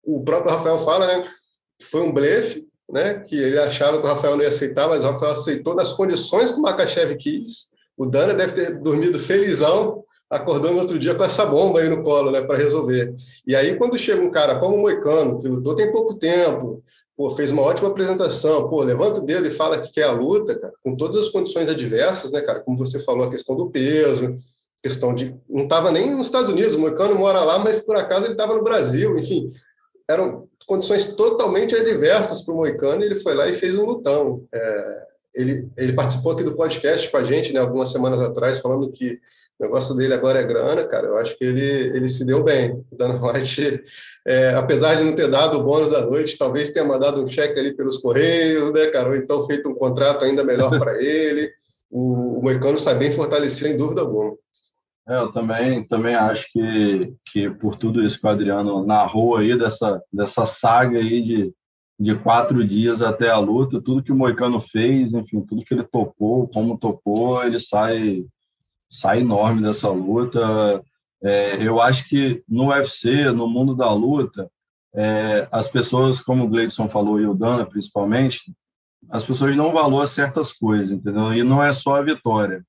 O próprio Rafael fala, né? Foi um blefe, né? Que ele achava que o Rafael não ia aceitar, mas o Rafael aceitou nas condições que o Makachev quis. O Dana deve ter dormido felizão, acordando outro dia com essa bomba aí no colo, né, para resolver. E aí, quando chega um cara como o Moicano, que lutou tem pouco tempo, pô, fez uma ótima apresentação, pô, levanta o dedo e fala que quer a luta, cara, com todas as condições adversas, né, cara, como você falou, a questão do peso, questão de, não estava nem nos Estados Unidos, o Moicano mora lá, mas por acaso ele estava no Brasil, enfim, eram condições totalmente adversas para o Moicano, e ele foi lá e fez um lutão. É, ele, ele participou aqui do podcast com a gente, né, algumas semanas atrás, falando que o negócio dele agora é grana, cara. Eu acho que ele, ele se deu bem. O Dana White, é, apesar de não ter dado o bônus da noite, talvez tenha mandado um cheque ali pelos Correios, né, cara? Ou então feito um contrato ainda melhor para ele. O, o Moicano sai bem fortalecido, sem dúvida alguma. É, eu também, também acho que, que por tudo isso que o Adriano narrou aí, dessa, dessa saga aí de, de quatro dias até a luta, tudo que o Moicano fez, enfim, tudo que ele tocou, como tocou, ele sai sai enorme dessa luta. É, eu acho que no UFC, no mundo da luta, é, as pessoas, como o Gleidson falou e o Dana principalmente, as pessoas dão valor a certas coisas, entendeu? E não é só a vitória,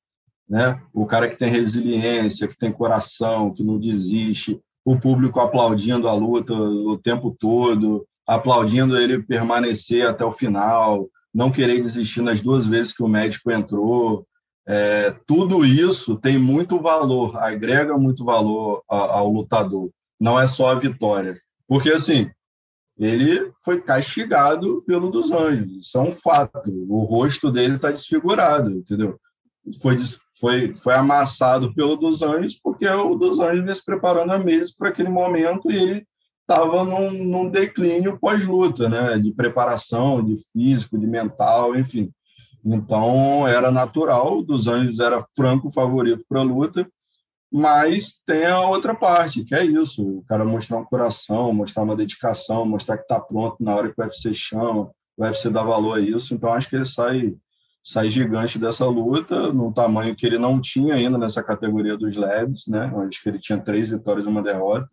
né? O cara que tem resiliência, que tem coração, que não desiste, o público aplaudindo a luta o tempo todo, aplaudindo ele permanecer até o final, não querer desistir nas duas vezes que o médico entrou, é, tudo isso tem muito valor, agrega muito valor ao, ao lutador. Não é só a vitória. Porque, assim, ele foi castigado pelo dos anjos. Isso é um fato. O rosto dele está desfigurado, entendeu? Foi, foi, foi amassado pelo dos anjos porque o dos anjos vem se preparando a meses para aquele momento e ele estava num, num declínio pós-luta, né? De preparação, de físico, de mental, enfim. Então, era natural, dos Anjos era franco favorito para a luta, mas tem a outra parte, que é isso, o cara mostrar um coração, mostrar uma dedicação, mostrar que está pronto na hora que o UFC chama, o UFC dá valor a isso, então acho que ele sai, sai gigante dessa luta, no tamanho que ele não tinha ainda nessa categoria dos leves, né? acho que ele tinha três vitórias e uma derrota,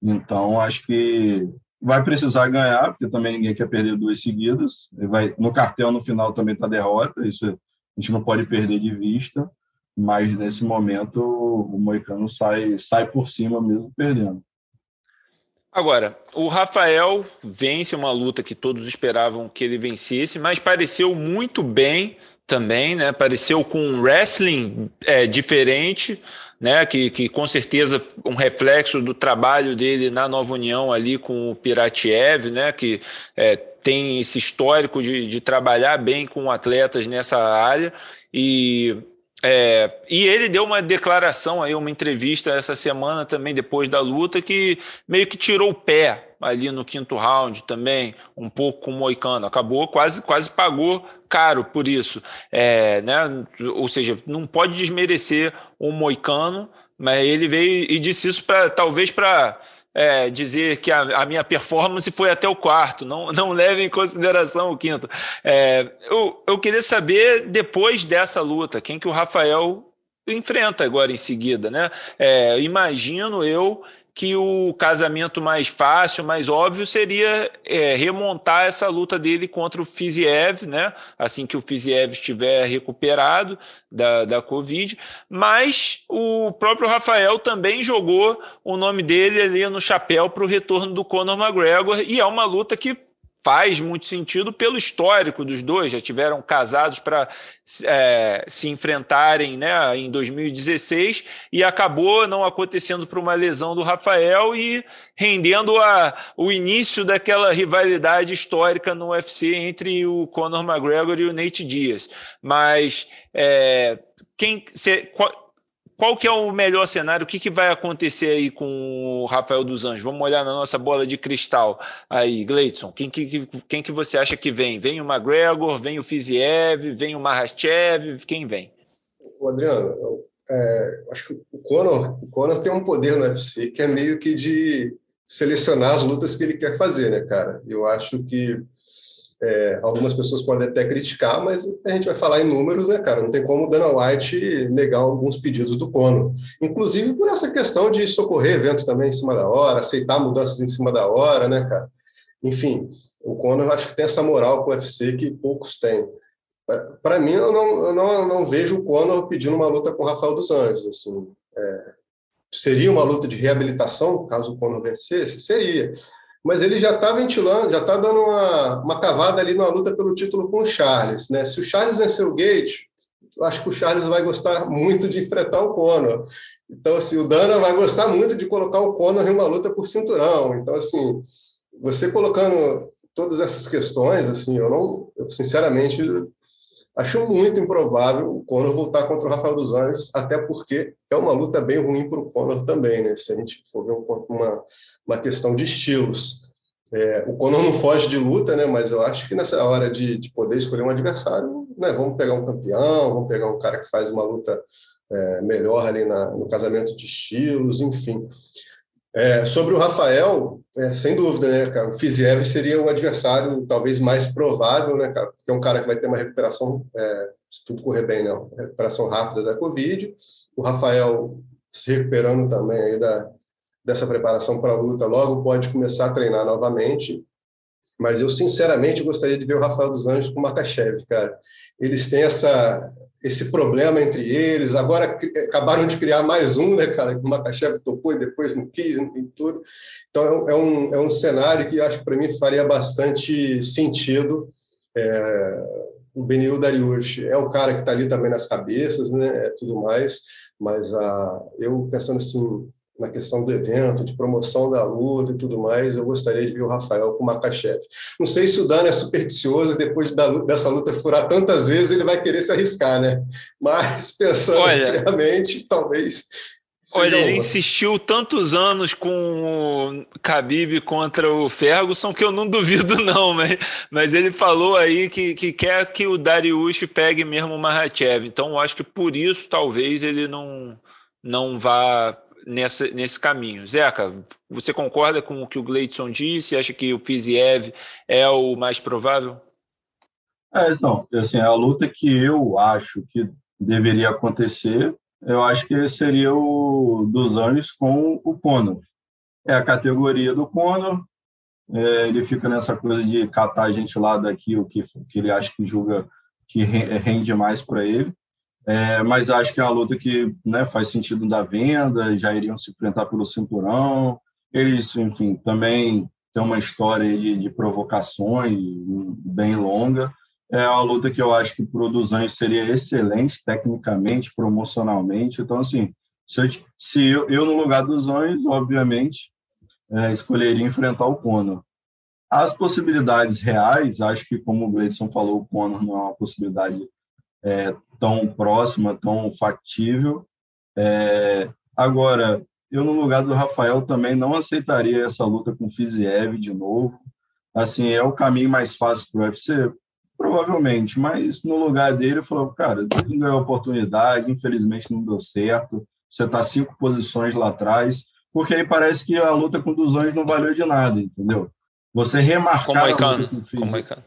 então acho que vai precisar ganhar, porque também ninguém quer perder duas seguidas. Vai, no cartel, no final, também está derrota, isso a gente não pode perder de vista, mas nesse momento o Moicano sai, sai por cima mesmo perdendo. Agora, o Rafael vence uma luta que todos esperavam que ele vencesse, mas pareceu muito bem também, né? Pareceu com um wrestling é, diferente, né? Que, que com certeza um reflexo do trabalho dele na Nova União ali com o Piratiev, né? Que é, tem esse histórico de, de trabalhar bem com atletas nessa área e é, e ele deu uma declaração aí, uma entrevista essa semana também, depois da luta, que meio que tirou o pé ali no quinto round também, um pouco com o Moicano. Acabou, quase, quase pagou caro por isso. É, né? Ou seja, não pode desmerecer o Moicano, mas ele veio e disse isso para talvez para é, dizer que a, a, minha performance foi até o quarto, não, não leve em consideração o quinto. É, eu, eu queria saber, depois dessa luta, quem que o Rafael enfrenta agora em seguida, né? É, imagino eu que o casamento mais fácil, mais óbvio, seria é, remontar essa luta dele contra o Fiziev, né? assim que o Fiziev estiver recuperado da, da Covid. Mas o próprio Rafael também jogou o nome dele ali no chapéu para o retorno do Conor McGregor, e é uma luta que faz muito sentido pelo histórico dos dois, já tiveram casados para é, se enfrentarem né, em 2016 e acabou não acontecendo por uma lesão do Rafael e rendendo a, o início daquela rivalidade histórica no UFC entre o Conor McGregor e o Nate Diaz. Mas é, quem, cê, qual, qual que é o melhor cenário? O que, que vai acontecer aí com o Rafael dos Anjos? Vamos olhar na nossa bola de cristal aí, Gleidson. Quem que, quem que você acha que vem? Vem o McGregor, vem o Fiziev, vem o Mahachev, quem vem? O Adriano, é, acho que o Conor, o Conor tem um poder no UFC que é meio que de selecionar as lutas que ele quer fazer, né, cara? Eu acho que é, algumas pessoas podem até criticar, mas a gente vai falar em números, né, cara? Não tem como Dana White negar alguns pedidos do Cono. Inclusive por essa questão de socorrer eventos também em cima da hora, aceitar mudanças em cima da hora, né, cara? Enfim, o Conor eu acho que tem essa moral com o UFC que poucos têm. Para mim, eu não, eu não, eu não vejo o Conor pedindo uma luta com o Rafael dos Anjos. Assim, é, seria uma luta de reabilitação, caso o Conor vencesse? Seria mas ele já está ventilando, já está dando uma, uma cavada ali numa luta pelo título com o Charles. Né? Se o Charles vencer o Gate, acho que o Charles vai gostar muito de enfrentar o Conor. Então, assim, o Dana vai gostar muito de colocar o Conor em uma luta por cinturão. Então, assim, você colocando todas essas questões, assim, eu não, eu sinceramente Acho muito improvável o Conor voltar contra o Rafael dos Anjos, até porque é uma luta bem ruim para o Conor também, né? Se a gente for ver uma, uma questão de estilos. É, o Conor não foge de luta, né? Mas eu acho que nessa hora de, de poder escolher um adversário, né? Vamos pegar um campeão, vamos pegar um cara que faz uma luta é, melhor ali na, no casamento de estilos, enfim. É, sobre o Rafael, é, sem dúvida, né, cara? O Fiziev seria o adversário talvez mais provável, né, cara? Porque é um cara que vai ter uma recuperação, é, se tudo correr bem, né? Recuperação rápida da Covid. O Rafael se recuperando também aí da, dessa preparação para a luta, logo pode começar a treinar novamente. Mas eu, sinceramente, gostaria de ver o Rafael dos Anjos com o Makachev, cara. Eles têm essa, esse problema entre eles. Agora acabaram de criar mais um, né, cara? O Makachev topou e depois não quis, e tudo. Então é um, é um cenário que acho que para mim faria bastante sentido. É, o Benil Dariush é o cara que está ali também nas cabeças, né? É tudo mais. Mas a, ah, eu pensando assim, na questão do evento, de promoção da luta e tudo mais, eu gostaria de ver o Rafael com o Makachev. Não sei se o Dano é supersticioso, depois da, dessa luta furar tantas vezes, ele vai querer se arriscar, né? Mas, pensando Olha, friamente, talvez... Olha, ele insistiu tantos anos com o Khabib contra o Ferguson que eu não duvido não, mas, mas ele falou aí que, que quer que o Dariush pegue mesmo o Mahachev, então eu acho que por isso talvez ele não, não vá nessa, nesse caminho. Zeca, você concorda com o que o Gleidson disse? Acha que o Fiziev é o mais provável? É, não. Assim, a luta que eu acho que deveria acontecer, eu acho que seria o dos Anjos com o Conor. É a categoria do Conor, é, ele fica nessa coisa de catar a gente lá daqui, o que, que ele acha que julga que rende mais para ele. É, mas acho que é uma luta que né, faz sentido da venda, já iriam se enfrentar pelo cinturão. eles, enfim, também têm uma história de, de provocações bem longa. É uma luta que eu acho que para o dos Anjos seria excelente tecnicamente, promocionalmente. Então, assim, se eu, se eu, eu no lugar dos Anjos, obviamente, é, escolheria enfrentar o Conor. As possibilidades reais, acho que, como o Gleison falou, o Conor não é uma possibilidade é, tão próxima, tão factível. É, agora, eu, no lugar do Rafael, também não aceitaria essa luta com o Fiziev de novo. Assim, é o caminho mais fácil para o UFC? Provavelmente, mas no lugar dele, eu falei, cara, tem ganhou a oportunidade, infelizmente não deu certo. Você está cinco posições lá atrás, porque aí parece que a luta com o dos Anjos não valeu de nada, entendeu? Você remarcar a luta,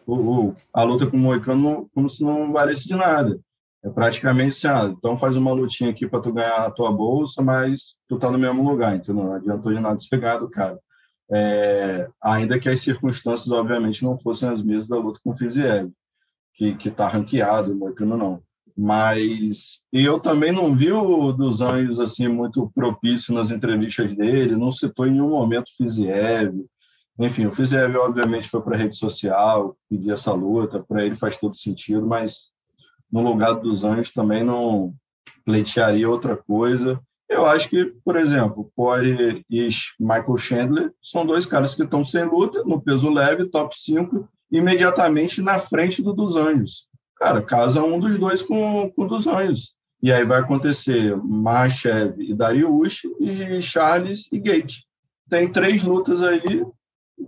com o, o, a luta com o Moicano como se não valesse de nada. É praticamente assim, ah, então faz uma lutinha aqui para tu ganhar a tua bolsa, mas tu tá no mesmo lugar, então não adiantou de nada ganhar do cara. É, ainda que as circunstâncias, obviamente, não fossem as mesmas da luta com o Fiziev, que, que tá ranqueado, o Moicano não. Mas eu também não vi o dos Anjos assim muito propício nas entrevistas dele, não citou em nenhum momento o Fiziev, enfim, o Fiziev, obviamente, foi para a rede social, pedir essa luta, para ele faz todo sentido, mas no lugar dos anjos também não pleitearia outra coisa. Eu acho que, por exemplo, Corey e Michael Chandler são dois caras que estão sem luta, no peso leve, top 5, imediatamente na frente do dos anjos. Cara, casa um dos dois com o dos anjos. E aí vai acontecer Machev e Dariush e Charles e Gate. Tem três lutas aí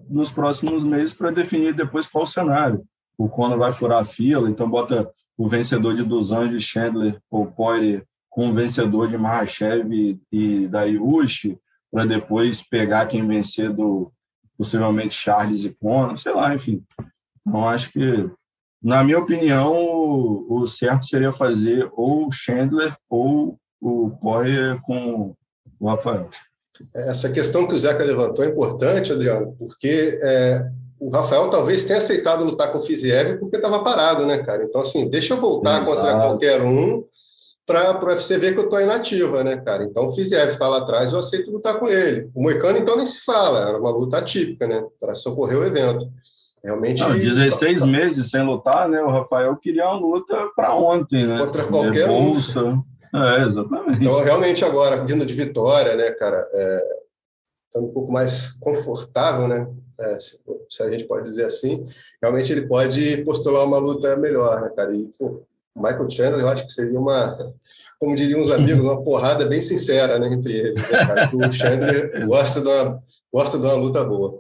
nos próximos meses para definir depois qual o cenário. O Conor vai furar a fila, então bota o vencedor de Dos Anjos, Chandler ou Poirier, com o vencedor de Mahashev e Dariush, para depois pegar quem vencer do possivelmente Charles e Conor, sei lá, enfim. Então acho que, na minha opinião, o, o certo seria fazer ou Chandler ou o Poirier com o Rafael. Essa questão que o Zeca levantou é importante, Adriano, porque é, o Rafael talvez tenha aceitado lutar com o Fiziev porque estava parado, né, cara? Então, assim, deixa eu voltar Exato. contra qualquer um para o UFC ver que eu estou inativa, né, cara? Então, o Fiziev está lá atrás, eu aceito lutar com ele. O Moicano, então, nem se fala, era uma luta atípica, né, para socorrer o evento. Realmente. Não, 16 meses sem lutar, né? O Rafael queria uma luta para ontem, né? Contra qualquer um. É, exatamente. Então, realmente, agora, vindo de vitória, né, cara, é, tá um pouco mais confortável, né? É, se, se, a gente pode dizer assim, realmente ele pode postular uma luta melhor, né, cara? E, pô, Michael Chandler, eu acho que seria uma, como diriam os amigos, uma porrada bem sincera, né, entre eles, né, cara? o Chandler gosta de uma, gosta de uma luta boa.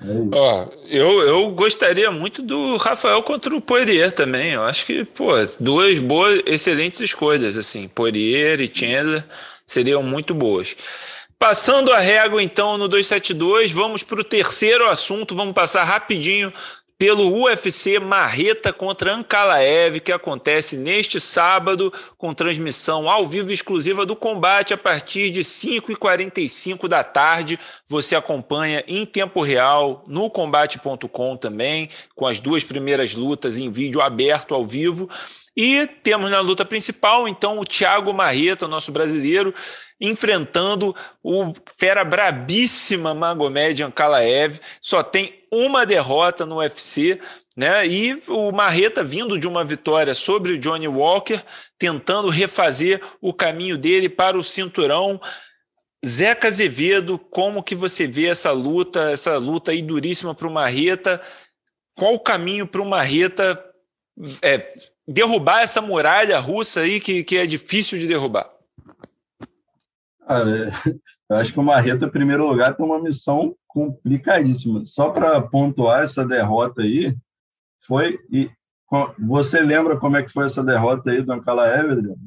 É Ó, eu, eu gostaria muito do Rafael contra o Poirier também. Eu acho que, pô, duas boas, excelentes escolhas, assim. Poirier e Chandler seriam muito boas. Passando a régua, então, no 272, vamos para o terceiro assunto. Vamos passar rapidinho pelo UFC Marreta contra Ankalaev, que acontece neste sábado, com transmissão ao vivo exclusiva do combate a partir de 5h45 da tarde. Você acompanha em tempo real no combate.com também, com as duas primeiras lutas em vídeo aberto ao vivo. E temos na luta principal, então, o Thiago Marreta, nosso brasileiro, enfrentando o fera brabíssima Magomed Ankalaev. Só tem uma derrota no UFC, né? E o Marreta vindo de uma vitória sobre o Johnny Walker, tentando refazer o caminho dele para o cinturão. Zeca Azevedo, como que você vê essa luta, essa luta aí duríssima para o Marreta? Qual o caminho para o Marreta é, derrubar essa muralha russa aí que, que é difícil de derrubar? Cara, eu acho que o Marreta, em primeiro lugar, tem uma missão complicadíssima. Só para pontuar essa derrota aí, foi. E você lembra como é que foi essa derrota aí do Ankalaev, Adriano?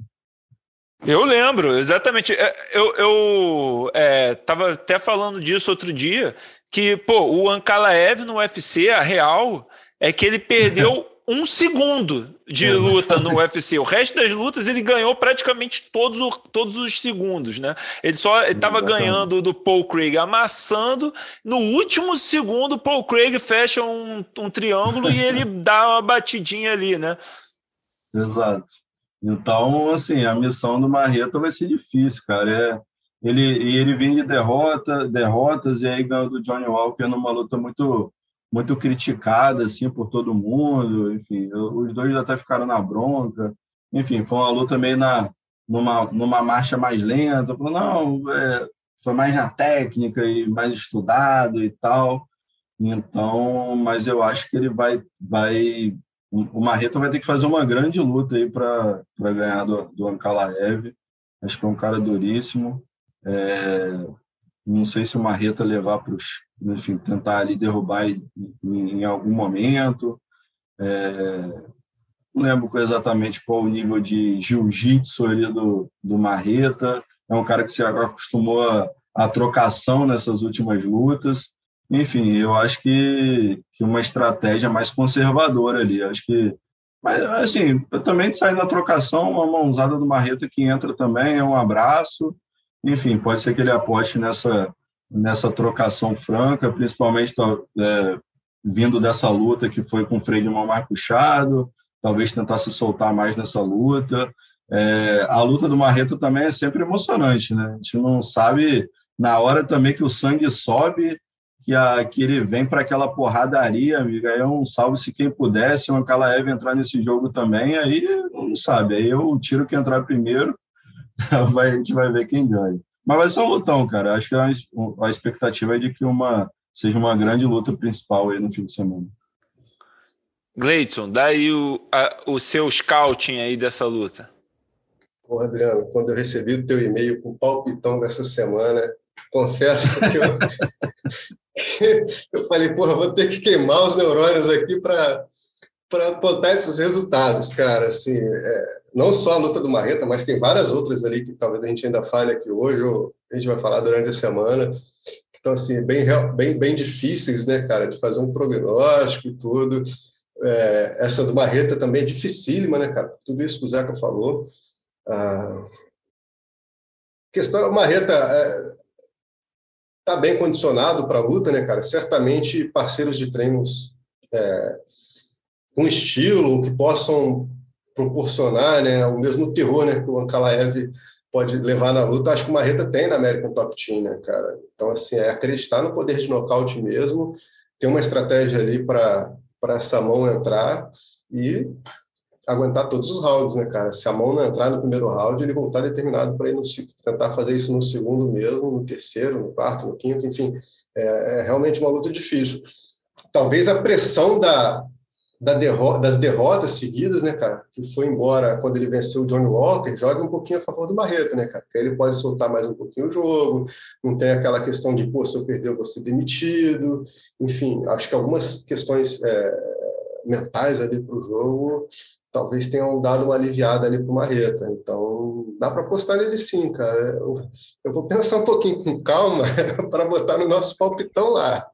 Eu lembro, exatamente. É, eu estava é, até falando disso outro dia, que pô, o Ankalaev no UFC, a real, é que ele perdeu um segundo de luta no UFC. O resto das lutas ele ganhou praticamente todos, o, todos os segundos, né? Ele só estava ganhando do Paul Craig amassando. No último segundo, Paul Craig fecha um, um triângulo e ele dá uma batidinha ali, né? Exato. Então, assim, a missão do Marreta vai ser difícil, cara. É, ele, e ele vem de derrota, derrotas e aí ganhou do Johnny Walker numa luta muito muito criticada assim por todo mundo, enfim, os dois até ficaram na bronca, enfim, foi uma luta meio na numa numa marcha mais lenta, falou, não, é, foi mais na técnica e mais estudado e tal. Então, mas eu acho que ele vai vai o Marreta vai ter que fazer uma grande luta aí para ganhar do, do Ankalaev. Acho que é um cara duríssimo. É, não sei se o Marreta levar para os. Enfim, tentar ali derrubar em, em algum momento. É, não lembro exatamente qual o nível de jiu-jitsu ali do, do Marreta. É um cara que se acostumou a, a trocação nessas últimas lutas. Enfim, eu acho que, que uma estratégia mais conservadora ali. Acho que mas, assim, também sair na trocação, uma mãozada do Marreta que entra também, é um abraço. Enfim, pode ser que ele aposte nessa, nessa trocação franca, principalmente é, vindo dessa luta que foi com o freio de mão mais puxado, talvez tentar se soltar mais nessa luta. É, a luta do Marreta também é sempre emocionante, né? A gente não sabe, na hora também que o sangue sobe, que, a, que ele vem para aquela porradaria, amiga. Aí é um salve-se quem puder, se o Ankalaev entrar nesse jogo também, aí não sabe. Aí eu tiro que entrar primeiro, vai, a gente vai ver quem ganha. Mas vai ser um lutão, cara. Acho que a, a expectativa é de que uma seja uma grande luta principal aí no fim de semana. Gleidson, dá aí o, a, o seu scouting aí dessa luta. Pô, Adriano, quando eu recebi o teu e-mail com o palpitão dessa semana, confesso que eu, eu falei, porra, vou ter que queimar os neurônios aqui para para botar esses resultados, cara. Assim, é, não só a luta do Marreta, mas tem várias outras ali que talvez a gente ainda fale aqui hoje, ou a gente vai falar durante a semana. Então, assim, bem, bem, bem difíceis, né, cara, de fazer um prognóstico e tudo. É, essa do Marreta também é dificílima, né, cara? Tudo isso que o Zeca falou. A questão, o Marreta é, tá bem condicionado para a luta, né, cara? Certamente parceiros de treinos é, com estilo, que possam proporcionar né, o mesmo terror né, que o Ankalaev pode levar na luta, acho que o Marreta tem na American Top Team, né, cara? Então, assim, é acreditar no poder de nocaute mesmo, ter uma estratégia ali para essa mão entrar e aguentar todos os rounds, né, cara? Se a mão não entrar no primeiro round, ele voltar determinado para ir no tentar fazer isso no segundo mesmo, no terceiro, no quarto, no quinto, enfim, é, é realmente uma luta difícil. Talvez a pressão da, da derrota, das derrotas seguidas, né, cara, que foi embora quando ele venceu o Johnny Walker, joga um pouquinho a favor do Barreto, né, cara, porque ele pode soltar mais um pouquinho o jogo, não tem aquela questão de, pô, se eu perder eu vou ser demitido, enfim, acho que algumas questões é, mentais ali para o jogo talvez tenham dado uma aliviada ali para o Marreta. Então, dá para apostar nele sim, cara. Eu, eu, vou pensar um pouquinho com calma para botar no nosso palpitão lá.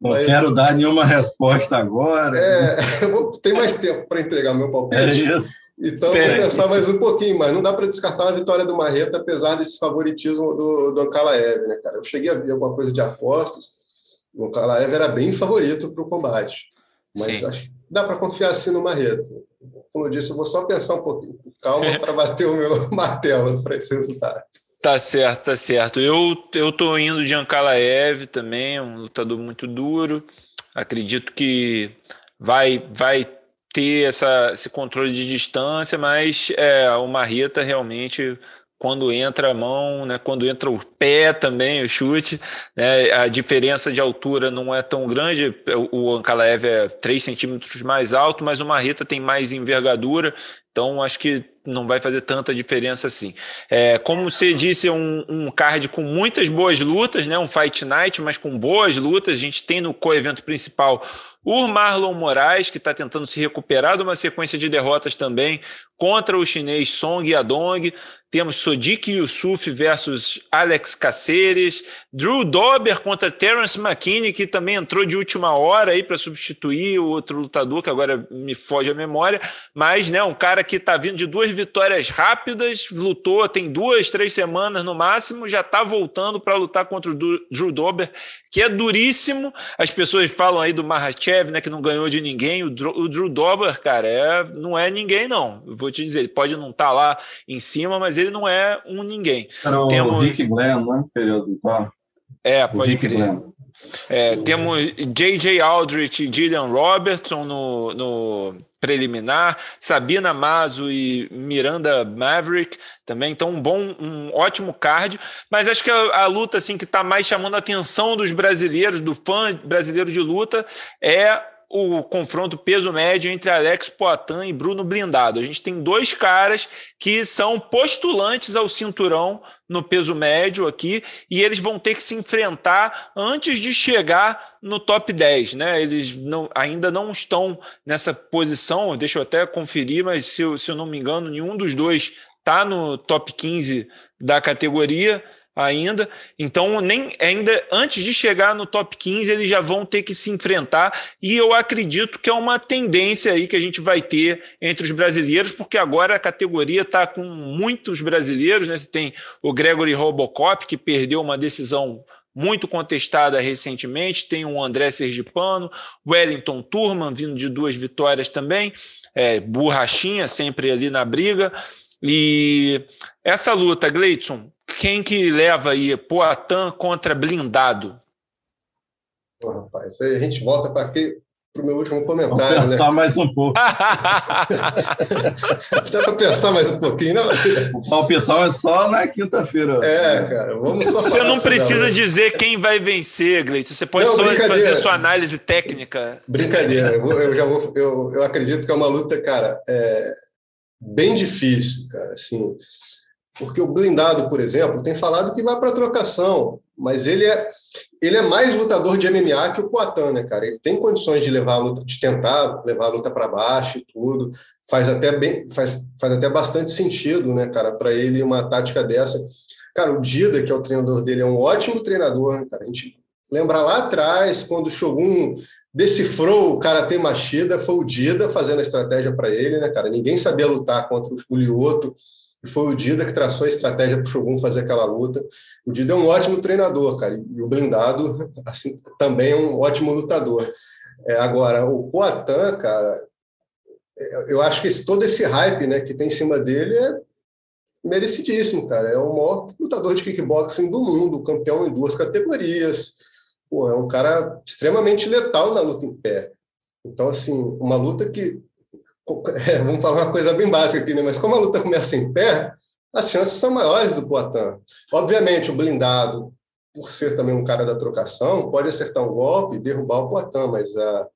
Não Mas, quero dar nenhuma resposta agora. É, vou, tem mais tempo para entregar meu palpite. É isso. Então, vou pensar mais um pouquinho, mas não dá para descartar a vitória do Marreta, apesar desse favoritismo do, do Ankalaev, né, cara? Eu cheguei a ver alguma coisa de apostas, o Ankalaev era bem favorito para o combate, mas Sim. acho que dá para confiar assim no Marreta como eu disse, eu vou só pensar um pouquinho, calma, para bater o meu martelo para esse resultado. Tá certo, tá certo. Eu, eu tô indo de Ankalaev também, um lutador muito duro. Acredito que vai, vai ter essa, esse controle de distância, mas é, o Marreta realmente quando entra a mão, né, quando entra o pé também, o chute, né, a diferença de altura não é tão grande, o Ankalaev é 3 centímetros mais alto, mas o Marreta tem mais envergadura, então acho que não vai fazer tanta diferença assim. É, como você disse, é um, um card com muitas boas lutas, né, um Fight Night, mas com boas lutas, a gente tem no co-evento principal o Marlon Moraes, que está tentando se recuperar de uma sequência de derrotas também contra o chinês Song Yadong. Temos Sodiq Yusuf versus Alex Caceres. Drew Dober contra Terence McKinney, que também entrou de última hora aí para substituir o outro lutador, que agora me foge a memória. Mas, né, um cara que está vindo de duas vitórias rápidas, lutou, tem duas, três semanas no máximo, já está voltando para lutar contra o Drew Dober, que é duríssimo. As pessoas falam aí do Mahachev, né, que não ganhou de ninguém. O Drew, o Drew Dober, cara, é, não é ninguém, não. vou te dizer, ele pode não estar tá lá em cima, mas ele não é um ninguém. Era o Temos... Rick Glenn, né? Período, tá? É, pode crer. Glenn. É, temos J.J. Aldrich e Gillian Robertson no, no preliminar, Sabina Mazo e Miranda Maverick também, então um bom, um ótimo card, mas acho que a, a luta assim que está mais chamando a atenção dos brasileiros, do fã brasileiro de luta, é o confronto peso médio entre Alex Poitin e Bruno Blindado. A gente tem dois caras que são postulantes ao cinturão no peso médio aqui e eles vão ter que se enfrentar antes de chegar no top 10, né? Eles não, ainda não estão nessa posição, deixa eu até conferir, mas se eu, se eu não me engano, nenhum dos dois está no top 15 da categoria ainda. Então, nem ainda antes de chegar no top 15, eles já vão ter que se enfrentar. E eu acredito que é uma tendência aí que a gente vai ter entre os brasileiros, porque agora a categoria está com muitos brasileiros, né? Você tem o Gregory Robocop, que perdeu uma decisão muito contestada recentemente, tem o André Sergipano, Wellington Turman, vindo de duas vitórias também, é, Borrachinha sempre ali na briga. E essa luta, Gleidson, quem que leva aí Poatan contra blindado? Pô, rapaz, aí a gente volta para aqui para o meu último comentário. Vamos pensar né? mais um pouco. Dá para pensar mais um pouquinho, não? O palpitão é só na quinta-feira. É, cara, vamos só Você não precisa dizer quem vai vencer, Gleice. Você pode não, só fazer sua análise técnica. Brincadeira. Eu, vou, eu já vou. Eu, eu acredito que é uma luta, cara, é bem difícil, cara. Assim, porque o blindado, por exemplo, tem falado que vai para trocação, mas ele é, ele é mais lutador de MMA que o Poatan, né, cara? Ele tem condições de levar a luta, de tentar levar a luta para baixo e tudo. Faz até bem, faz, faz até bastante sentido, né, cara, para ele uma tática dessa. Cara, o Dida, que é o treinador dele, é um ótimo treinador, né, cara? A gente lembra lá atrás, quando o Shogun decifrou o Karate Machida, foi o Dida fazendo a estratégia para ele, né, cara? Ninguém sabia lutar contra o Lioto e foi o Dida que traçou a estratégia para o Shogun fazer aquela luta. O Dida é um ótimo treinador, cara, e o blindado assim, também é um ótimo lutador. É, agora, o Poatan, cara, é, eu acho que esse, todo esse hype né, que tem em cima dele é merecidíssimo, cara. É o maior lutador de kickboxing do mundo, campeão em duas categorias. É um cara extremamente letal na luta em pé. Então, assim, uma luta que é, vamos falar uma coisa bem básica aqui, né? mas como a luta começa em pé, as chances são maiores do Poitin. Obviamente, o blindado, por ser também um cara da trocação, pode acertar um golpe e derrubar o Poitin, mas a,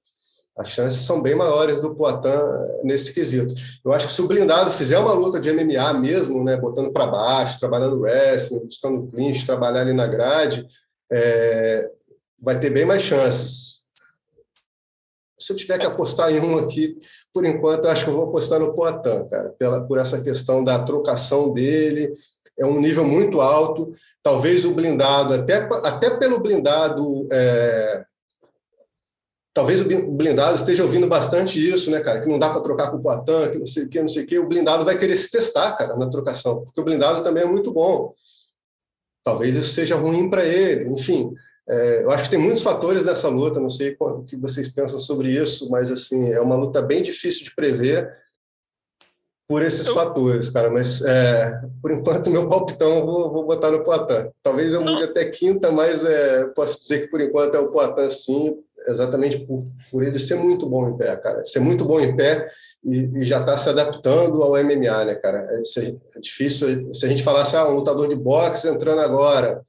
as chances são bem maiores do Poitin nesse quesito. Eu acho que se o blindado fizer uma luta de MMA mesmo, né, botando para baixo, trabalhando wrestling, buscando clinch, trabalhar ali na grade, é, vai ter bem mais chances. Se eu tiver que apostar em um aqui, por enquanto, acho que eu vou apostar no Poitin, cara, pela, por essa questão da trocação dele. É um nível muito alto. Talvez o blindado, até, até pelo blindado. É, talvez o blindado esteja ouvindo bastante isso, né, cara? Que não dá para trocar com o Poitin, que não sei o que, não sei o que. O blindado vai querer se testar, cara, na trocação, porque o blindado também é muito bom. Talvez isso seja ruim para ele. Enfim, é, eu acho que tem muitos fatores nessa luta, não sei o que vocês pensam sobre isso, mas assim é uma luta bem difícil de prever por esses eu... fatores, cara. Mas é, por enquanto meu palpitão vou, vou botar no Poitin. Talvez eu mude até quinta, mas é, posso dizer que por enquanto é o Poitin sim, exatamente por, por ele ser muito bom em pé, cara. Ser muito bom em pé e, e já está se adaptando ao MMA, né, cara? É, é, difícil se a gente falasse ah, um lutador de boxe entrando agora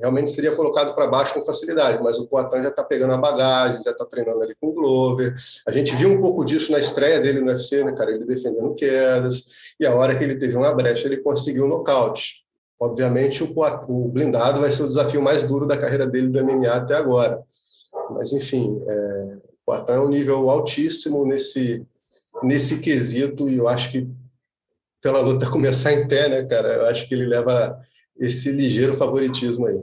realmente seria colocado para baixo com facilidade, mas o Poitin já está pegando a bagagem, já está treinando ali com o Glover. A gente viu um pouco disso na estreia dele no UFC, né, cara? Ele defendendo quedas, e a hora que ele teve uma brecha, ele conseguiu o nocaute. Obviamente, o, o blindado vai ser o desafio mais duro da carreira dele do MMA até agora. Mas, enfim, é, o Poitin é um nível altíssimo nesse, nesse quesito, e eu acho que pela luta começar em pé, né, cara? Eu acho que ele leva esse ligeiro favoritismo aí.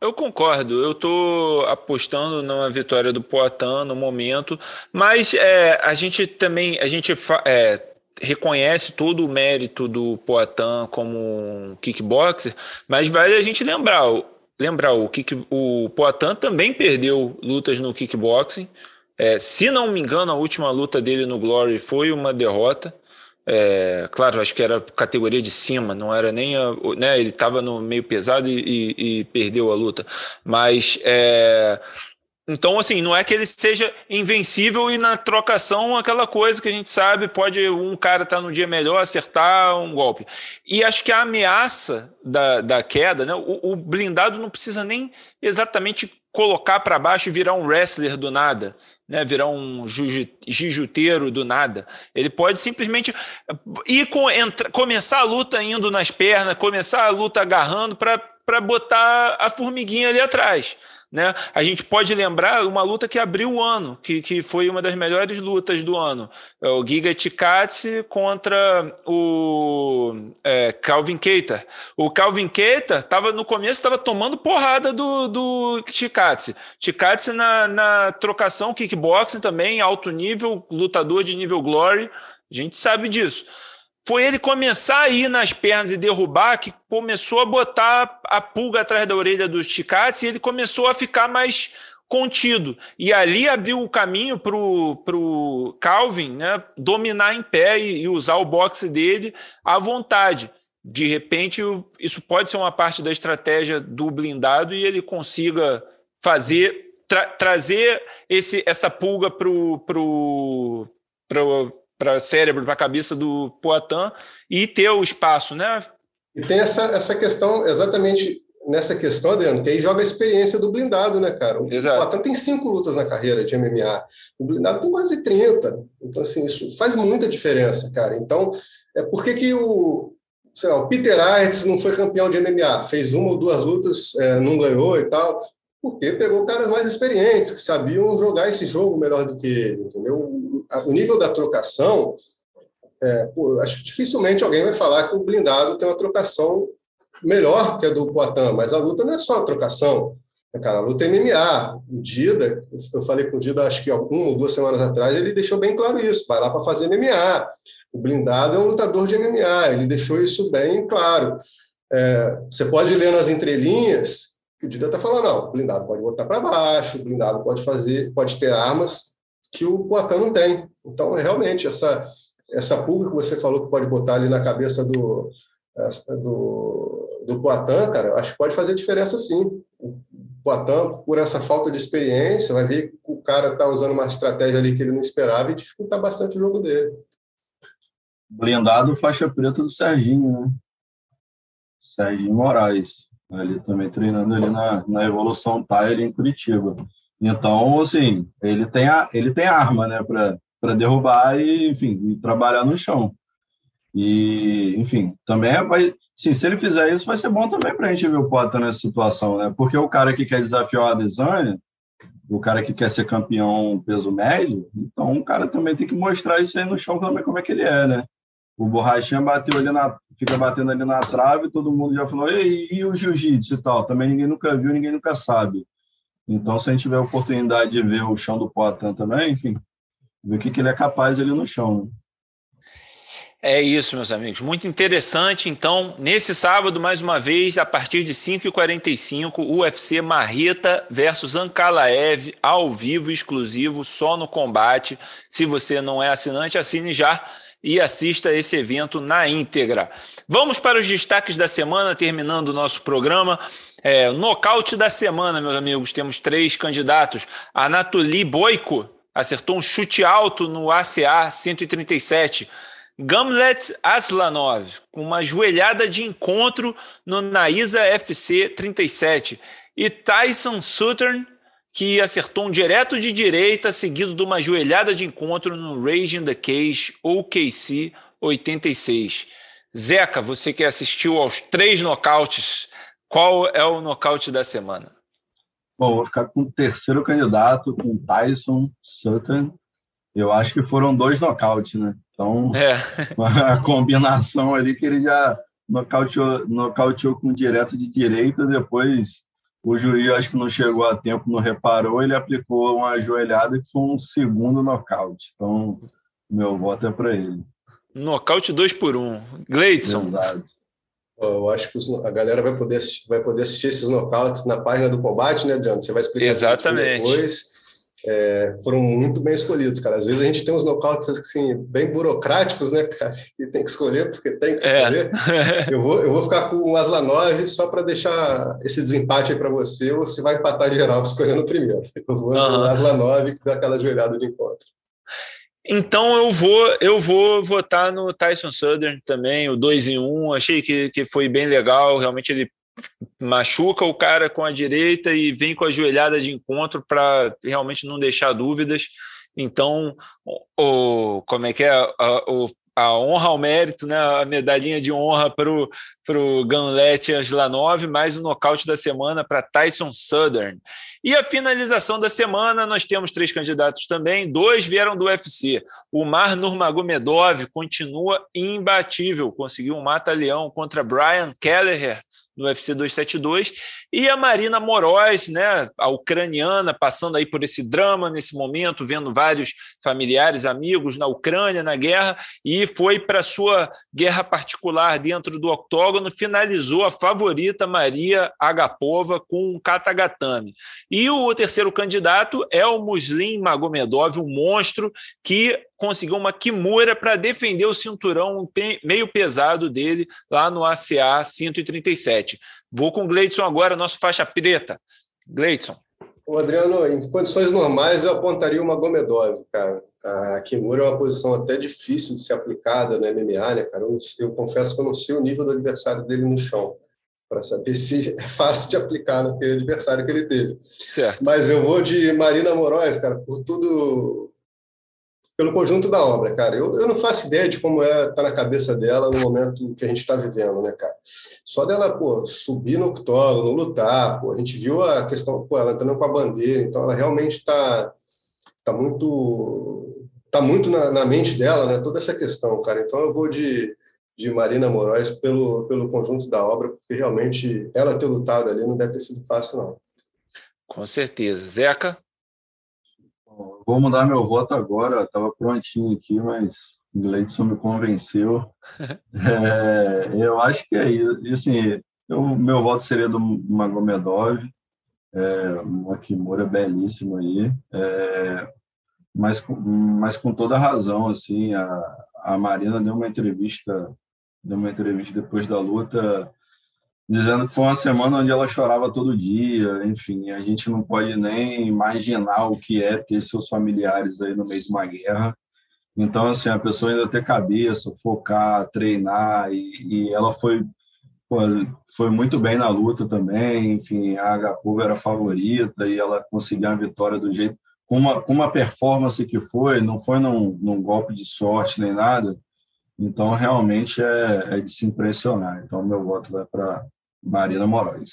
Eu concordo, eu estou apostando na vitória do Poitin no momento, mas é, a gente também a gente é, reconhece todo o mérito do Poatan como kickboxer, mas vale a gente lembrar, lembrar o, kick, o Poatan também perdeu lutas no kickboxing. É, se não me engano, a última luta dele no Glory foi uma derrota. É, claro, acho que era categoria de cima, não era nem a, né, ele estava no meio pesado e, e, e, perdeu a luta. Mas é, então, assim, não é que ele seja invencível e na trocação aquela coisa que a gente sabe, pode um cara estar tá no dia melhor, acertar um golpe. E acho que a ameaça da, da queda, né, o, o blindado não precisa nem exatamente colocar para baixo e virar um wrestler do nada né, virar um jiu-jiteiro do nada. Ele pode simplesmente ir com, entra, começar a luta indo nas pernas, começar a luta agarrando para botar a formiguinha ali atrás. Né? A gente pode lembrar uma luta que abriu o ano, que, que foi uma das melhores lutas do ano. É o Giga Tikatsi contra o é, Calvin Keita. O Calvin Keita estava no começo estava tomando porrada do, do. Tikatsi na, na trocação kickboxing também, alto nível, lutador de nível glory. A gente sabe disso foi ele começar a ir nas pernas e derrubar que começou a botar a pulga atrás da orelha dos Chicats e ele começou a ficar mais contido. E ali abriu o caminho para o Calvin né, dominar em pé e, e usar o boxe dele à vontade. De repente, isso pode ser uma parte da estratégia do blindado e ele consiga fazer, tra trazer esse, essa pulga para o para cérebro, para a cabeça do Poitin e ter o espaço, né? E tem essa, essa questão, exatamente nessa questão, Adriano, que aí joga a experiência do blindado, né, cara? O Exato. Poitin tem cinco lutas na carreira de MMA, o blindado tem quase 30. Então, assim, isso faz muita diferença, cara. Então, é por que, que o, sei lá, o Peter Aerts não foi campeão de MMA? Fez uma ou duas lutas, é, não ganhou e tal porque pegou caras mais experientes, que sabiam jogar esse jogo melhor do que ele, entendeu? O nível da trocação, é, pô, acho que dificilmente alguém vai falar que o blindado tem uma trocação melhor que a do Poitin, mas a luta não é só a trocação, né, cara, a luta é MMA. O Dida, eu falei com o Dida acho que uma ou duas semanas atrás, ele deixou bem claro isso, vai lá para fazer MMA. O blindado é um lutador de MMA, ele deixou isso bem claro. É, você pode ler nas entrelinhas que o Dida está falando, não, o blindado pode botar para baixo, o blindado pode fazer, pode ter armas que o Poitin não tem. Então, é realmente, essa, essa pulga que você falou que pode botar ali na cabeça do, do, do Poitin, cara, acho que pode fazer diferença sim. O Poitin, por essa falta de experiência, vai ver que o cara está usando uma estratégia ali que ele não esperava e dificultar bastante o jogo dele. Blindado faixa preta do Serginho, né? Serginho Moraes ali também treinando ali na, na Evolução Tire em Curitiba. Então, assim, ele tem, a, ele tem arma, né, para derrubar e, enfim, e trabalhar no chão. E, enfim, também é, vai, sim, se ele fizer isso, vai ser bom também para a gente ver o Potter nessa situação, né? Porque o cara que quer desafiar o Adesanya, o cara que quer ser campeão peso médio, então o cara também tem que mostrar isso aí no chão também, como é que ele é, né? O Borrachinha bateu ali na, fica batendo ali na trave, todo mundo já falou, e, e o jiu-jitsu e tal? Também ninguém nunca viu, ninguém nunca sabe. Então, se a gente tiver a oportunidade de ver o chão do Poitin também, enfim, ver o que, que ele é capaz ali no chão. É isso, meus amigos. Muito interessante. Então, nesse sábado, mais uma vez, a partir de 5h45, UFC Marreta versus Ankalaev, ao vivo, exclusivo, só no combate. Se você não é assinante, assine já e assista esse evento na íntegra. Vamos para os destaques da semana, terminando o nosso programa. É, nocaute da semana, meus amigos. Temos três candidatos. Anatoly Boiko acertou um chute alto no ACA 137. Gamlet Aslanov, com uma joelhada de encontro no Naisa FC 37. E Tyson Sutter que acertou um direto de direita, seguido de uma joelhada de encontro no Rage in the Cage OKC 86. Zeca, você que assistiu aos três nocautes, qual é o nocaute da semana? Bom, vou ficar com o terceiro candidato, com Tyson Sutton. Eu acho que foram dois nocautes, né? Então, é. a combinação ali que ele já nocauteou, nocauteou com direto de direita, depois o juiz acho que não chegou a tempo, não reparou, ele aplicou uma ajoelhada que foi um segundo nocaute. Então, meu voto é para ele. Nocaute 2 por 1 um. Gleidson. Eu acho que a galera vai poder, assistir, vai poder assistir esses nocautes na página do combate, né, Adriano? Você vai explicar Exatamente. depois é, foram muito bem escolhidos, cara. Às vezes a gente tem uns nocautes assim, bem burocráticos, né, cara? E tem que escolher porque tem que é. escolher. É. eu, vou, eu vou ficar com o Asla 9 só para deixar esse desempate aí para você, ou se vai empatar geral escolhendo o primeiro. Eu vou uhum. no Asla 9 que dá aquela joelhada de encontro. Então eu vou eu vou votar no Tyson Southern também, o 2 em 1. Um. Achei que, que foi bem legal. Realmente ele machuca o cara com a direita e vem com a joelhada de encontro para realmente não deixar dúvidas. Então, o, como é que é? O, a honra ao mérito, né? a medalhinha de honra para o Ganlete Aslanov, mais o nocaute da semana para Tyson Southern. E a finalização da semana, nós temos três candidatos também, dois vieram do UFC. O Mar Nurmagomedov continua imbatível, conseguiu um mata-leão contra Brian Kelleher no UFC 272, e a Marina Moroz, né, a ucraniana, passando aí por esse drama nesse momento, vendo vários familiares, amigos na Ucrânia, na guerra, e foi para sua guerra particular dentro do octógono, finalizou a favorita Maria Agapova com um katagatame. E o terceiro candidato é o Muslim Magomedov, um monstro que conseguiu uma Kimura para defender o cinturão meio pesado dele lá no ACA 137. Vou com o Gleidson agora, nosso faixa preta. Gleidson. O Adriano, em condições normais, eu apontaria uma Gomedov, cara. A Kimura é uma posição até difícil de ser aplicada no MMA, né, cara? Eu, eu confesso que eu não sei o nível do adversário dele no chão para saber se é fácil de aplicar naquele adversário que ele teve. Certo. Mas eu vou de Marina Moraes, cara, por tudo pelo conjunto da obra, cara. Eu, eu não faço ideia de como é tá na cabeça dela no momento que a gente está vivendo, né, cara? Só dela, pô, subir no octógono, lutar, pô, a gente viu a questão, pô, ela entrando com a bandeira, então ela realmente está tá muito tá muito na, na, mente dela, né, toda essa questão, cara. Então eu vou de, de Marina Moraes pelo, pelo conjunto da obra, porque realmente ela ter lutado ali não deve ter sido fácil, não. Com certeza. Zeca? Vou mudar meu voto agora, estava prontinho aqui, mas o Gleidson me convenceu. é, eu acho que é isso. E, assim, eu, meu voto seria do Magomedov, é, uma Kimura belíssima aí, é, mas, mas com toda razão, assim, a, a Marina deu uma entrevista, deu uma entrevista depois da luta dizendo que foi uma semana onde ela chorava todo dia, enfim, a gente não pode nem imaginar o que é ter seus familiares aí no meio de uma guerra. Então, assim, a pessoa ainda ter cabeça, focar, treinar, e, e ela foi foi muito bem na luta também, enfim, a Agapova era a favorita e ela conseguiu a vitória do jeito, com uma, com uma performance que foi, não foi num, num golpe de sorte nem nada, então realmente é, é de se impressionar. Então, meu voto vai para Marina Moraes.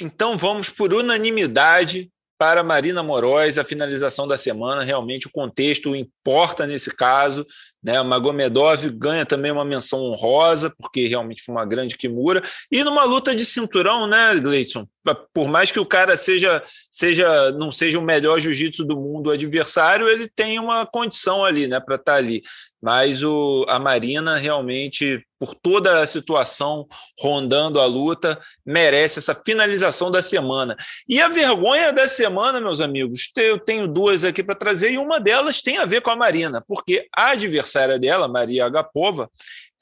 Então vamos por unanimidade para Marina Moraes, a finalização da semana. Realmente o contexto importa nesse caso. Né? Magomedov ganha também uma menção honrosa, porque realmente foi uma grande Kimura. E numa luta de cinturão, né, Gleison? Por mais que o cara seja, seja não seja o melhor jiu-jitsu do mundo, o adversário, ele tem uma condição ali né, para estar tá ali mas o, a Marina realmente, por toda a situação rondando a luta, merece essa finalização da semana. E a vergonha da semana, meus amigos, eu tenho duas aqui para trazer, e uma delas tem a ver com a Marina, porque a adversária dela, Maria Agapova,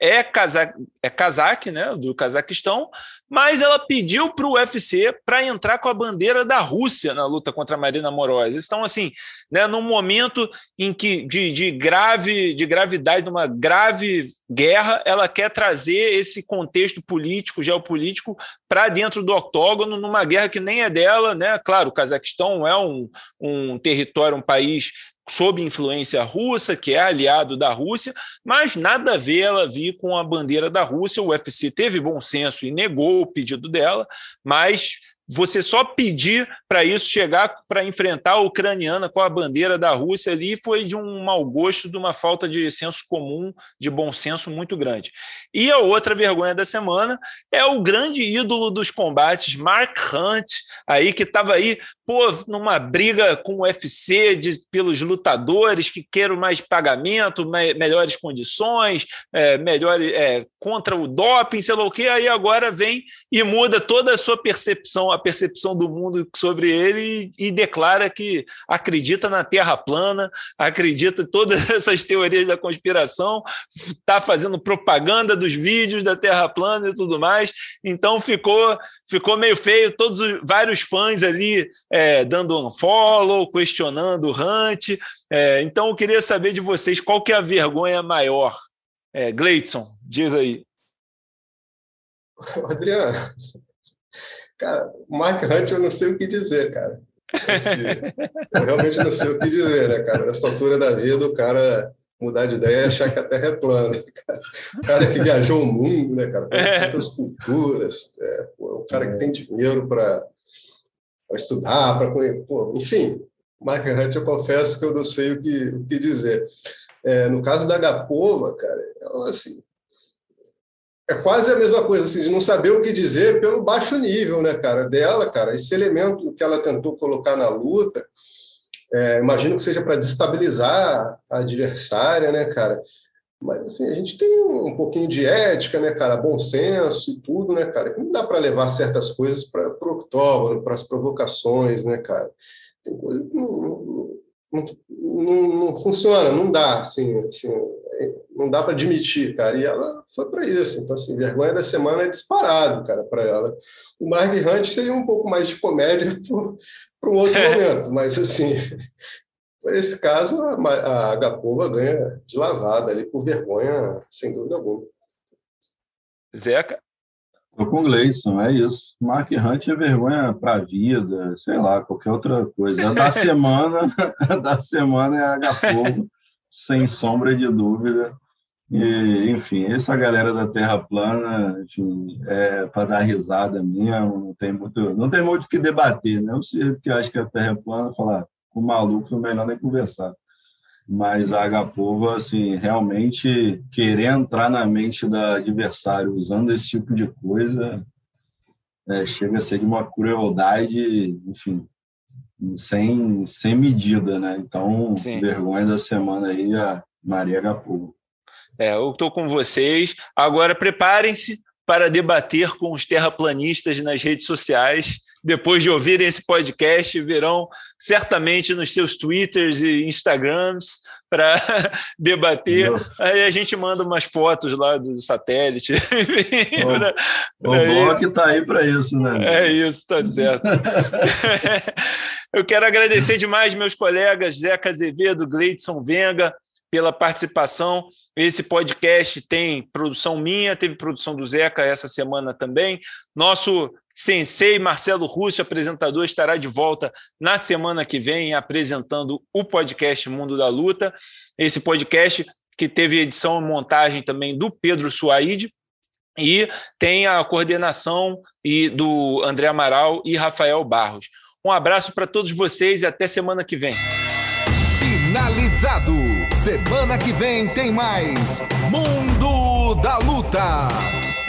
é, Kazak, é Kazak, né, do Cazaquistão, mas ela pediu para o UFC para entrar com a bandeira da Rússia na luta contra a Marina Moroz. Estão assim, né, num momento em que de, de grave de gravidade, de uma grave guerra, ela quer trazer esse contexto político, geopolítico para dentro do octógono, numa guerra que nem é dela, né? Claro, o Cazaquistão é um, um território, um país sob influência russa, que é aliado da Rússia, mas nada a ver ela vir com a bandeira da Rússia. O UFC teve bom senso e negou o pedido dela, mas você só pedir para isso chegar para enfrentar a ucraniana com a bandeira da Rússia ali foi de um mau gosto, de uma falta de senso comum, de bom senso muito grande. E a outra vergonha da semana é o grande ídolo dos combates, Mark Hunt, aí que estava aí, pô, numa briga com o UFC de, pelos lutadores que querem mais pagamento, me, melhores condições, é, melhor, é, contra o doping, sei lá o quê, aí agora vem e muda toda a sua percepção, a percepção do mundo sobre ele e, e declara que acredita na Terra plana, acredita em todas essas teorias da conspiração, está fazendo propaganda dos vídeos da Terra plana e tudo mais. Então ficou ficou meio feio, todos os vários fãs ali é, dando um follow, questionando o Hunt. É, então eu queria saber de vocês qual que é a vergonha maior. É, Gleidson, diz aí. Adriano, cara, o Mark Hunt eu não sei o que dizer, cara. eu realmente não sei o que dizer, né, cara? Nessa altura da vida, o cara mudar de ideia e achar que a Terra é plana. Cara. O cara que viajou o mundo, né, cara? Conhece é. tantas culturas. É, pô, um cara que tem dinheiro para estudar, para conhecer. Enfim, Mark Hunt, eu confesso que eu não sei o que, o que dizer. É, no caso da Gapova, cara, ela, assim, é quase a mesma coisa, assim, de não saber o que dizer pelo baixo nível, né, cara, dela, cara. Esse elemento que ela tentou colocar na luta, é, imagino que seja para destabilizar a adversária, né, cara? Mas, assim, a gente tem um pouquinho de ética, né, cara? Bom senso e tudo, né, cara? Não dá para levar certas coisas para o octógono, para as provocações, né, cara? Tem coisa que não, não, não, não, funciona, não dá, assim, assim não dá para admitir, cara. E ela foi para isso. Então, assim, vergonha da semana é disparado, cara, para ela. O Mark Hunt seria um pouco mais de comédia para um outro momento, mas, assim, por esse caso, a, a Agapova ganha de lavada ali, por vergonha, sem dúvida alguma. Zeca? Estou com o Gleison, é isso. Mark Hunt é vergonha para a vida, sei lá, qualquer outra coisa. Da semana, da semana é a Agapova sem sombra de dúvida. E, enfim, essa galera da Terra plana, enfim, é para dar risada mesmo, não tem muito, não tem muito o que debater, né? Eu que acho que a Terra é plana, falar com maluco, melhor nem conversar. Mas a Agapova, assim, realmente querer entrar na mente da adversário usando esse tipo de coisa, é, chega a ser de uma crueldade, enfim, sem, sem medida, né? Então, Sim. vergonha da semana aí, a Maria Agapogo. É, eu estou com vocês. Agora, preparem-se para debater com os terraplanistas nas redes sociais. Depois de ouvirem esse podcast, verão certamente nos seus Twitters e Instagrams para debater. Meu. Aí a gente manda umas fotos lá do satélite. o blog está aí para isso, né? É isso, tá certo. Eu quero agradecer demais meus colegas Zeca Azevedo, Gleidson Venga, pela participação. Esse podcast tem produção minha, teve produção do Zeca essa semana também. Nosso sensei Marcelo Russo, apresentador, estará de volta na semana que vem apresentando o podcast Mundo da Luta. Esse podcast que teve edição e montagem também do Pedro Suaide e tem a coordenação e do André Amaral e Rafael Barros. Um abraço para todos vocês e até semana que vem. Finalizado. Semana que vem tem mais Mundo da Luta.